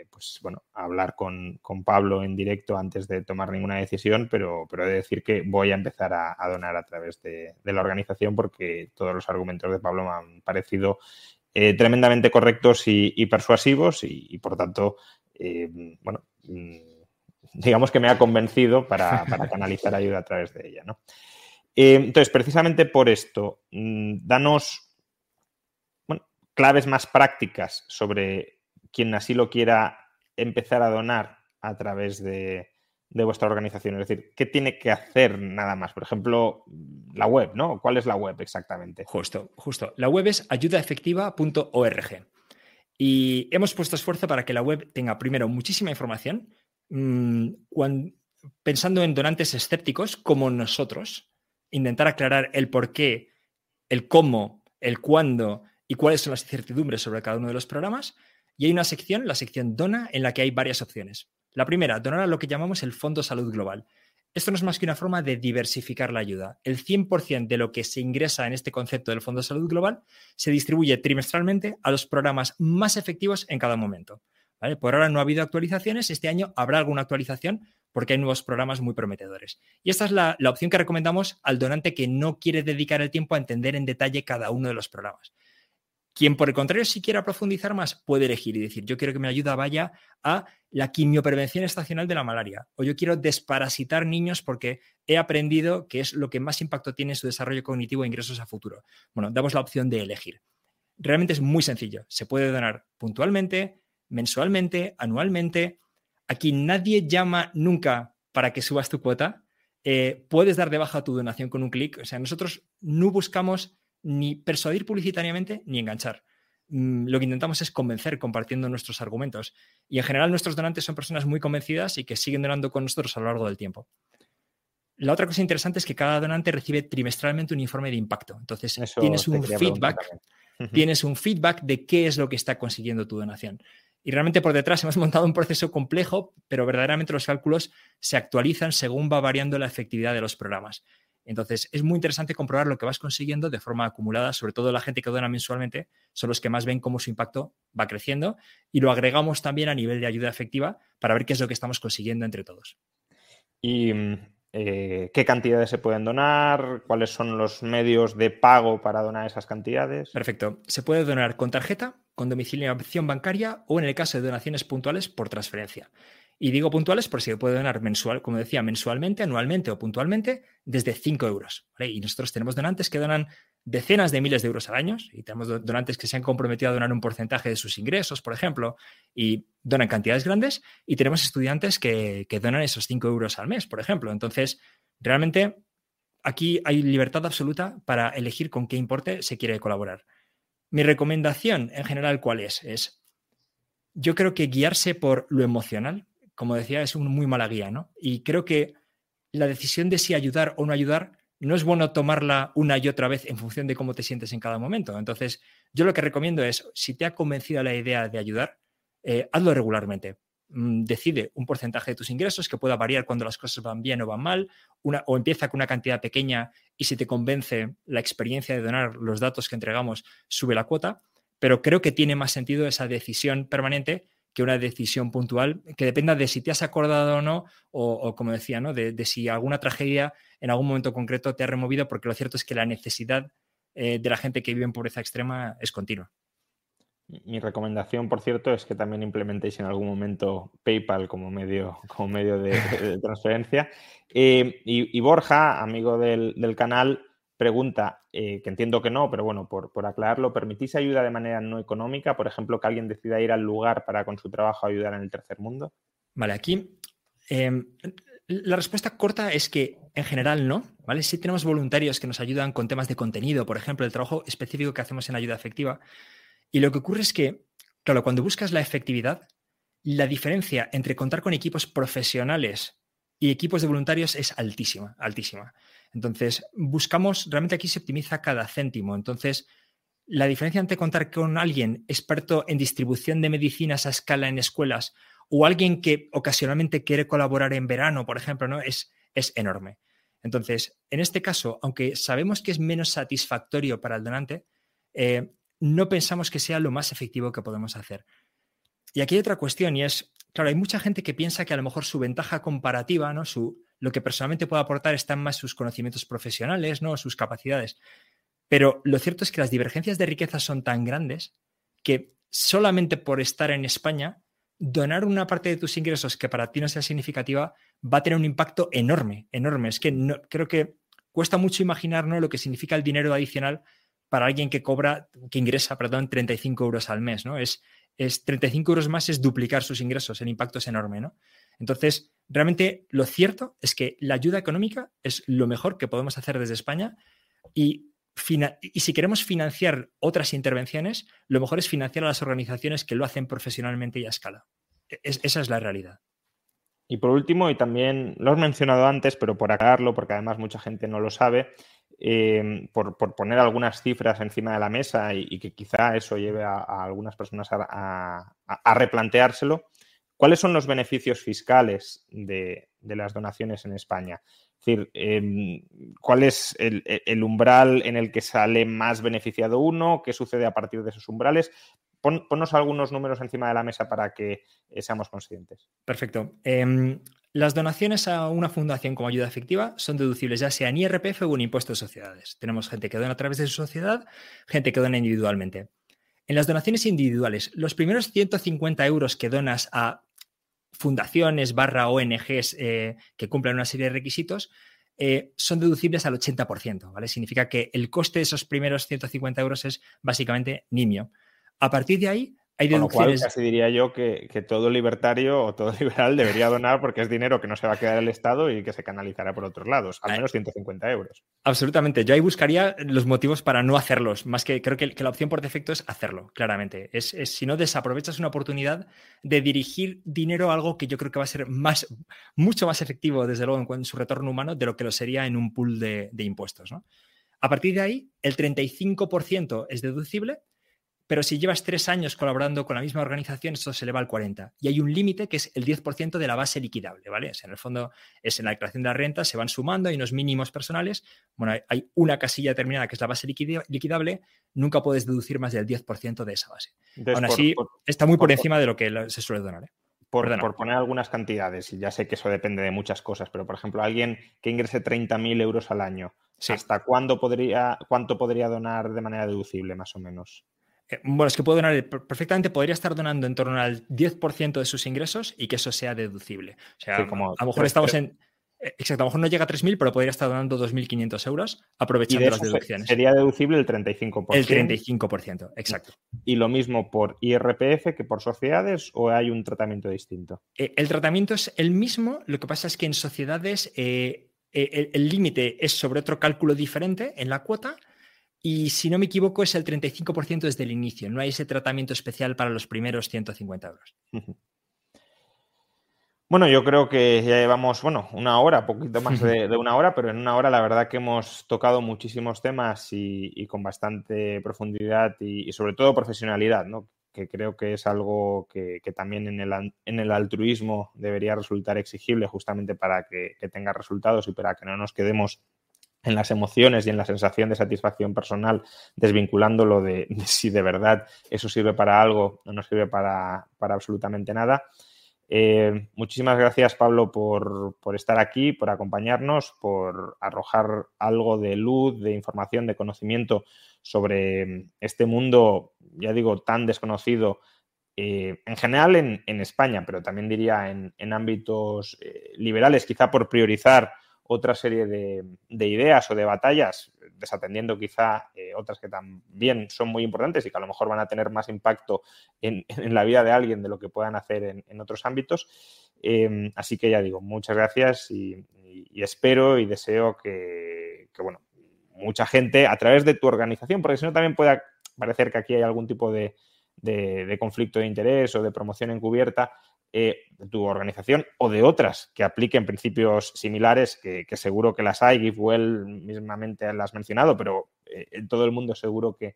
pues, bueno, hablar con, Pablo en directo antes de tomar ninguna decisión, pero, pero he de decir que voy a empezar a, donar a través de, la organización porque todos los argumentos de Pablo me han parecido tremendamente correctos y, persuasivos y, por tanto eh, bueno, mm, digamos que me ha convencido para, canalizar ayuda a través de ella. Eh, entonces, precisamente por esto, mm, danos claves más prácticas sobre quien así lo quiera empezar a donar a través de, vuestra organización. Es decir, ¿qué tiene que hacer nada más? Por ejemplo, la web, ¿no? ¿Cuál es la web exactamente? Justo, justo. La web es ayudaefectiva.org. Y hemos puesto esfuerzo para que la web tenga primero muchísima información, mm, pensando en donantes escépticos como nosotros, intentar aclarar el por qué, el cómo, el cuándo y cuáles son las incertidumbres sobre cada uno de los programas. Y hay una sección, la sección Dona, en la que hay varias opciones. La primera, donar a lo que llamamos el Fondo Salud Global. Esto no es más que una forma de diversificar la ayuda. El 100% de lo que se ingresa en este concepto del Fondo de Salud Global se distribuye trimestralmente a los programas más efectivos en cada momento. Por ahora no ha habido actualizaciones, este año habrá alguna actualización porque hay nuevos programas muy prometedores. Y esta es la, la opción que recomendamos al donante que no quiere dedicar el tiempo a entender en detalle cada uno de los programas. Quien, por el contrario, si quiera profundizar más, puede elegir y decir, yo quiero que mi ayuda vaya a la quimioprevención estacional de la malaria, o yo quiero desparasitar niños porque he aprendido que es lo que más impacto tiene en su desarrollo cognitivo e ingresos a futuro. Bueno, damos la opción de elegir. Realmente es muy sencillo. Se puede donar puntualmente, mensualmente, anualmente. Aquí nadie llama nunca para que subas tu cuota. eh, puedes dar de baja tu donación con un clic. O sea, nosotros no buscamos ni persuadir publicitariamente ni enganchar. Mm, lo que intentamos es convencer compartiendo nuestros argumentos. Y en general nuestros donantes son personas muy convencidas y que siguen donando con nosotros a lo largo del tiempo. La otra cosa interesante es que cada donante recibe trimestralmente un informe de impacto. Entonces, tienes un feedback, tienes un feedback de qué es lo que está consiguiendo tu donación. Y realmente por detrás hemos montado un proceso complejo, pero verdaderamente los cálculos se actualizan según va variando la efectividad de los programas. Entonces, es muy interesante comprobar lo que vas consiguiendo de forma acumulada, sobre todo la gente que dona mensualmente, son los que más ven cómo su impacto va creciendo y lo agregamos también a nivel de ayuda efectiva para ver qué es lo que estamos consiguiendo entre todos. Y mm, eh, qué cantidades se pueden donar, cuáles son los medios de pago para donar esas cantidades. Perfecto. Se puede donar con tarjeta, con domiciliación bancaria o en el caso de donaciones puntuales por transferencia. Y digo puntuales porque se puede donar mensual, como decía, mensualmente, anualmente o puntualmente desde 5 euros. Y nosotros tenemos donantes que donan decenas de miles de euros al año y tenemos donantes que se han comprometido a donar un porcentaje de sus ingresos, por ejemplo, y donan cantidades grandes y tenemos estudiantes que, donan esos 5 euros al mes, por ejemplo. Entonces, realmente aquí hay libertad absoluta para elegir con qué importe se quiere colaborar. Mi recomendación en general, ¿cuál es? Es, yo creo que guiarse por lo emocional, como decía, es una muy mala guía, ¿no? Y creo que la decisión de si ayudar o no ayudar no es bueno tomarla una y otra vez en función de cómo te sientes en cada momento. Entonces, yo lo que recomiendo es, si te ha convencido la idea de ayudar, eh, hazlo regularmente. Mm, decide un porcentaje de tus ingresos que pueda variar cuando las cosas van bien o van mal, una, o empieza con una cantidad pequeña y si te convence la experiencia de donar los datos que entregamos, sube la cuota, pero creo que tiene más sentido esa decisión permanente que una decisión puntual que dependa de si te has acordado o no, o, como decía, ¿no? De, si alguna tragedia en algún momento concreto te ha removido, porque lo cierto es que la necesidad eh, de la gente que vive en pobreza extrema es continua. Mi recomendación, por cierto, es que también implementéis en algún momento PayPal como medio, como medio de, transferencia. Eh, y, Borja, amigo del canal, pregunta, eh, que entiendo que no, pero bueno, por, aclararlo, ¿permitís ayuda de manera no económica? Por ejemplo, que alguien decida ir al lugar para con su trabajo ayudar en el tercer mundo. Vale, aquí em, la respuesta corta es que en general no, ¿vale? Sí tenemos voluntarios que nos ayudan con temas de contenido, por ejemplo, el trabajo específico que hacemos en ayuda efectiva. Y lo que ocurre es que, claro, cuando buscas la efectividad, la diferencia entre contar con equipos profesionales y equipos de voluntarios es altísima, altísima. Entonces, buscamos, realmente aquí se optimiza cada céntimo. Entonces, la diferencia entre contar con alguien experto en distribución de medicinas a escala en escuelas o alguien que ocasionalmente quiere colaborar en verano, por ejemplo, ¿no? es, es enorme. Entonces, en este caso, aunque sabemos que es menos satisfactorio para el donante, eh, no pensamos que sea lo más efectivo que podemos hacer. Y aquí hay otra cuestión y es, claro, hay mucha gente que piensa que a lo mejor su ventaja comparativa, ¿no? Su, lo que personalmente puede aportar están más sus conocimientos profesionales, ¿no? sus capacidades. Pero lo cierto es que las divergencias de riqueza son tan grandes que solamente por estar en España, donar una parte de tus ingresos que para ti no sea significativa va a tener un impacto enorme, enorme. Es que no, creo que cuesta mucho imaginar lo que significa el dinero adicional para alguien que cobra, que ingresa, perdón, 35 euros al mes, ¿no? Es, es 35 euros más es duplicar sus ingresos, el impacto es enorme, ¿no? Entonces, realmente lo cierto es que la ayuda económica es lo mejor que podemos hacer desde España y, y si queremos financiar otras intervenciones, lo mejor es financiar a las organizaciones que lo hacen profesionalmente y a escala. E-, esa es la realidad. Y por último, y también lo has mencionado antes, pero por aclararlo, porque además mucha gente no lo sabe, eh, por, poner algunas cifras encima de la mesa y, que quizá eso lleve a, algunas personas a, replanteárselo, ¿cuáles son los beneficios fiscales de, las donaciones en España? Es decir, em, ¿cuál es el, umbral en el que sale más beneficiado uno? ¿Qué sucede a partir de esos umbrales? Ponnos algunos números encima de la mesa para que eh, seamos conscientes. Perfecto. Em, las donaciones a una fundación como ayuda efectiva son deducibles ya sea en IRPF o en impuestos de sociedades. Tenemos gente que dona a través de su sociedad, gente que dona individualmente. En las donaciones individuales, los primeros 150 euros que donas a fundaciones barra ONGs eh, que cumplan una serie de requisitos eh, son deducibles al 80%, ¿vale? Significa que el coste de esos primeros 150 euros es básicamente nimio. A partir de ahí, hay Con lo cual, deducciones. casi diría yo que, que todo libertario o todo liberal debería donar porque es dinero que no se va a quedar el Estado y que se canalizará por otros lados, al menos 150 euros. Absolutamente. Yo ahí buscaría los motivos para no hacerlos. Más que creo que, que la opción por defecto es hacerlo, claramente. Es, es si no desaprovechas una oportunidad de dirigir dinero a algo que yo creo que va a ser más, mucho más efectivo, desde luego, en, cuanto a su retorno humano, de lo que lo sería en un pool de, de impuestos. ¿no? A partir de ahí, el 35% es deducible, pero si llevas tres años colaborando con la misma organización, esto se eleva al 40%. Y hay un límite que es el 10% de la base liquidable, ¿vale? O sea, en el fondo es en la declaración de la renta, se van sumando, hay unos mínimos personales. Bueno, hay- una casilla determinada que es la base liquidable, nunca puedes deducir más del 10% de esa base. Entonces, Aún así, por, está muy por, por- encima de lo que se suele donar. ¿eh? por- poner algunas cantidades, y ya sé que eso depende de muchas cosas, pero por ejemplo, alguien que ingrese 30.000 euros al año, Sí. ¿hasta cuándo podría, cuánto podría donar de manera deducible, más o menos? Eh, Bueno, es que puedo donar, per- perfectamente podría estar donando en torno al 10% de sus ingresos y que eso sea deducible. O sea, Sí, como a lo mejor estamos en. eh, Exacto, a lo mejor no llega a 3.000, pero podría estar donando 2.500 euros aprovechando de las deducciones. sería deducible el 35%. El 35%, exacto. Y lo mismo por IRPF que por sociedades, o hay un tratamiento distinto? Eh, el tratamiento es el mismo, lo que pasa es que en sociedades eh, el límite es sobre otro cálculo diferente en la cuota y si no me equivoco es el 35% desde el inicio, no hay ese tratamiento especial para los primeros 150 euros. Bueno, yo creo que ya llevamos, bueno, una hora, poquito más de, de una hora, pero en una hora la verdad que hemos tocado muchísimos temas y, y con bastante profundidad y, y sobre todo profesionalidad, ¿no? Que creo que es algo que, que también en el, en el altruismo debería resultar exigible justamente para que, que tenga resultados y para que no nos quedemos en las emociones y en la sensación de satisfacción personal, desvinculándolo de, de si de verdad eso sirve para algo o no sirve para, para absolutamente nada. Eh, muchísimas gracias, Pablo, por, por estar aquí, por acompañarnos, por arrojar algo de luz, de información, de conocimiento sobre este mundo, ya digo, tan desconocido eh, en general en, en España, pero también diría en, en ámbitos eh, liberales, quizá por priorizar otra serie de, de ideas o de batallas, desatendiendo quizá eh, otras que también son muy importantes y que a lo mejor van a tener más impacto en, la vida de alguien de lo que puedan hacer en, otros ámbitos. Eh, así que ya digo, muchas gracias y, espero y deseo que, bueno, mucha gente a través de tu organización, porque si no también puede parecer que aquí hay algún tipo de- de conflicto de interés o de promoción encubierta, eh, de tu organización o de otras que apliquen principios similares, que, seguro que las hay, GiveWell mismamente las has mencionado, pero eh, en todo el mundo seguro que,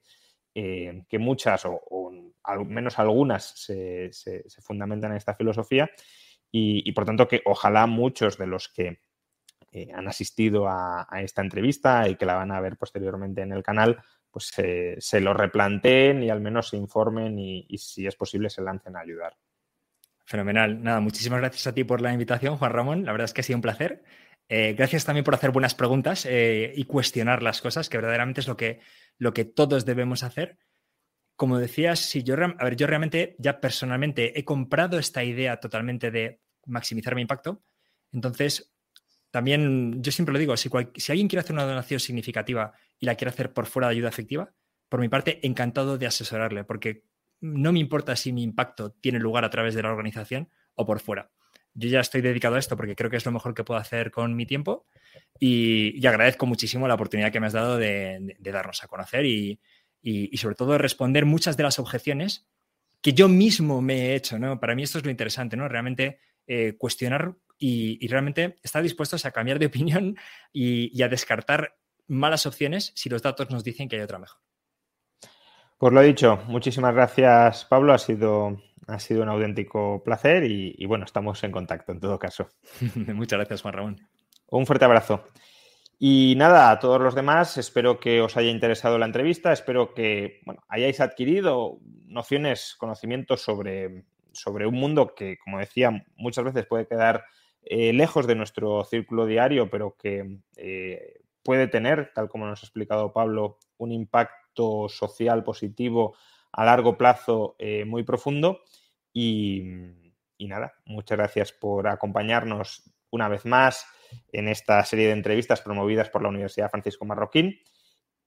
eh, que muchas o, al menos algunas se, fundamentan en esta filosofía y, por tanto que ojalá muchos de los que han asistido a, esta entrevista y que la van a ver posteriormente en el canal, pues se, se lo replanteen y al menos se informen y, y si es posible se lancen a ayudar. Fenomenal. Nada, muchísimas gracias a ti por la invitación, Juan Ramón. La verdad es que ha sido un placer. Eh, gracias también por hacer buenas preguntas eh, y cuestionar las cosas, que verdaderamente es lo que, lo que todos debemos hacer. Como decías, si yo, a ver, yo realmente ya personalmente he comprado esta idea totalmente de maximizar mi impacto. Entonces, también yo siempre lo digo, si, alguien quiere hacer una donación significativa y la quiere hacer por fuera de ayuda efectiva, por mi parte, encantado de asesorarle, porque no me importa si mi impacto tiene lugar a través de la organización o por fuera. Yo ya estoy dedicado a esto porque creo que es lo mejor que puedo hacer con mi tiempo y, agradezco muchísimo la oportunidad que me has dado de, darnos a conocer y, sobre todo de responder muchas de las objeciones que yo mismo me he hecho. ¿no? Para mí esto es lo interesante, ¿no? realmente eh, cuestionar y, realmente estar dispuestos a cambiar de opinión y a descartar malas opciones si los datos nos dicen que hay otra mejor. Pues lo dicho, muchísimas gracias Pablo, ha sido, ha sido un auténtico placer y, y, bueno, estamos en contacto en todo caso. Muchas gracias Juan Ramón. Un fuerte abrazo. Y nada, a todos los demás, espero que os haya interesado la entrevista, espero que bueno, hayáis adquirido nociones, conocimientos sobre, sobre un mundo que, como decía, muchas veces puede quedar eh, lejos de nuestro círculo diario, pero que eh, puede tener, tal como nos ha explicado Pablo, un impacto social positivo a largo plazo eh, muy profundo. Y, y, nada, muchas gracias por acompañarnos una vez más en esta serie de entrevistas promovidas por la Universidad Francisco Marroquín.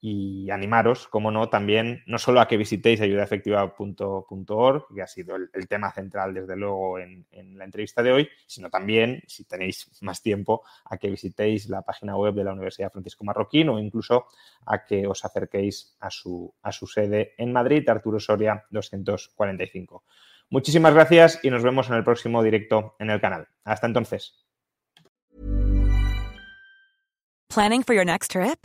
Y animaros, como no, también no solo a que visitéis ayudaefectiva.org, que ha sido el, tema central desde luego en, la entrevista de hoy, sino también, si tenéis más tiempo, a que visitéis la página web de la Universidad Francisco Marroquín o incluso a que os acerquéis a su, a su sede en Madrid, Arturo Soria 245. Muchísimas gracias y nos vemos en el próximo directo en el canal. Hasta entonces. Planning for your next trip?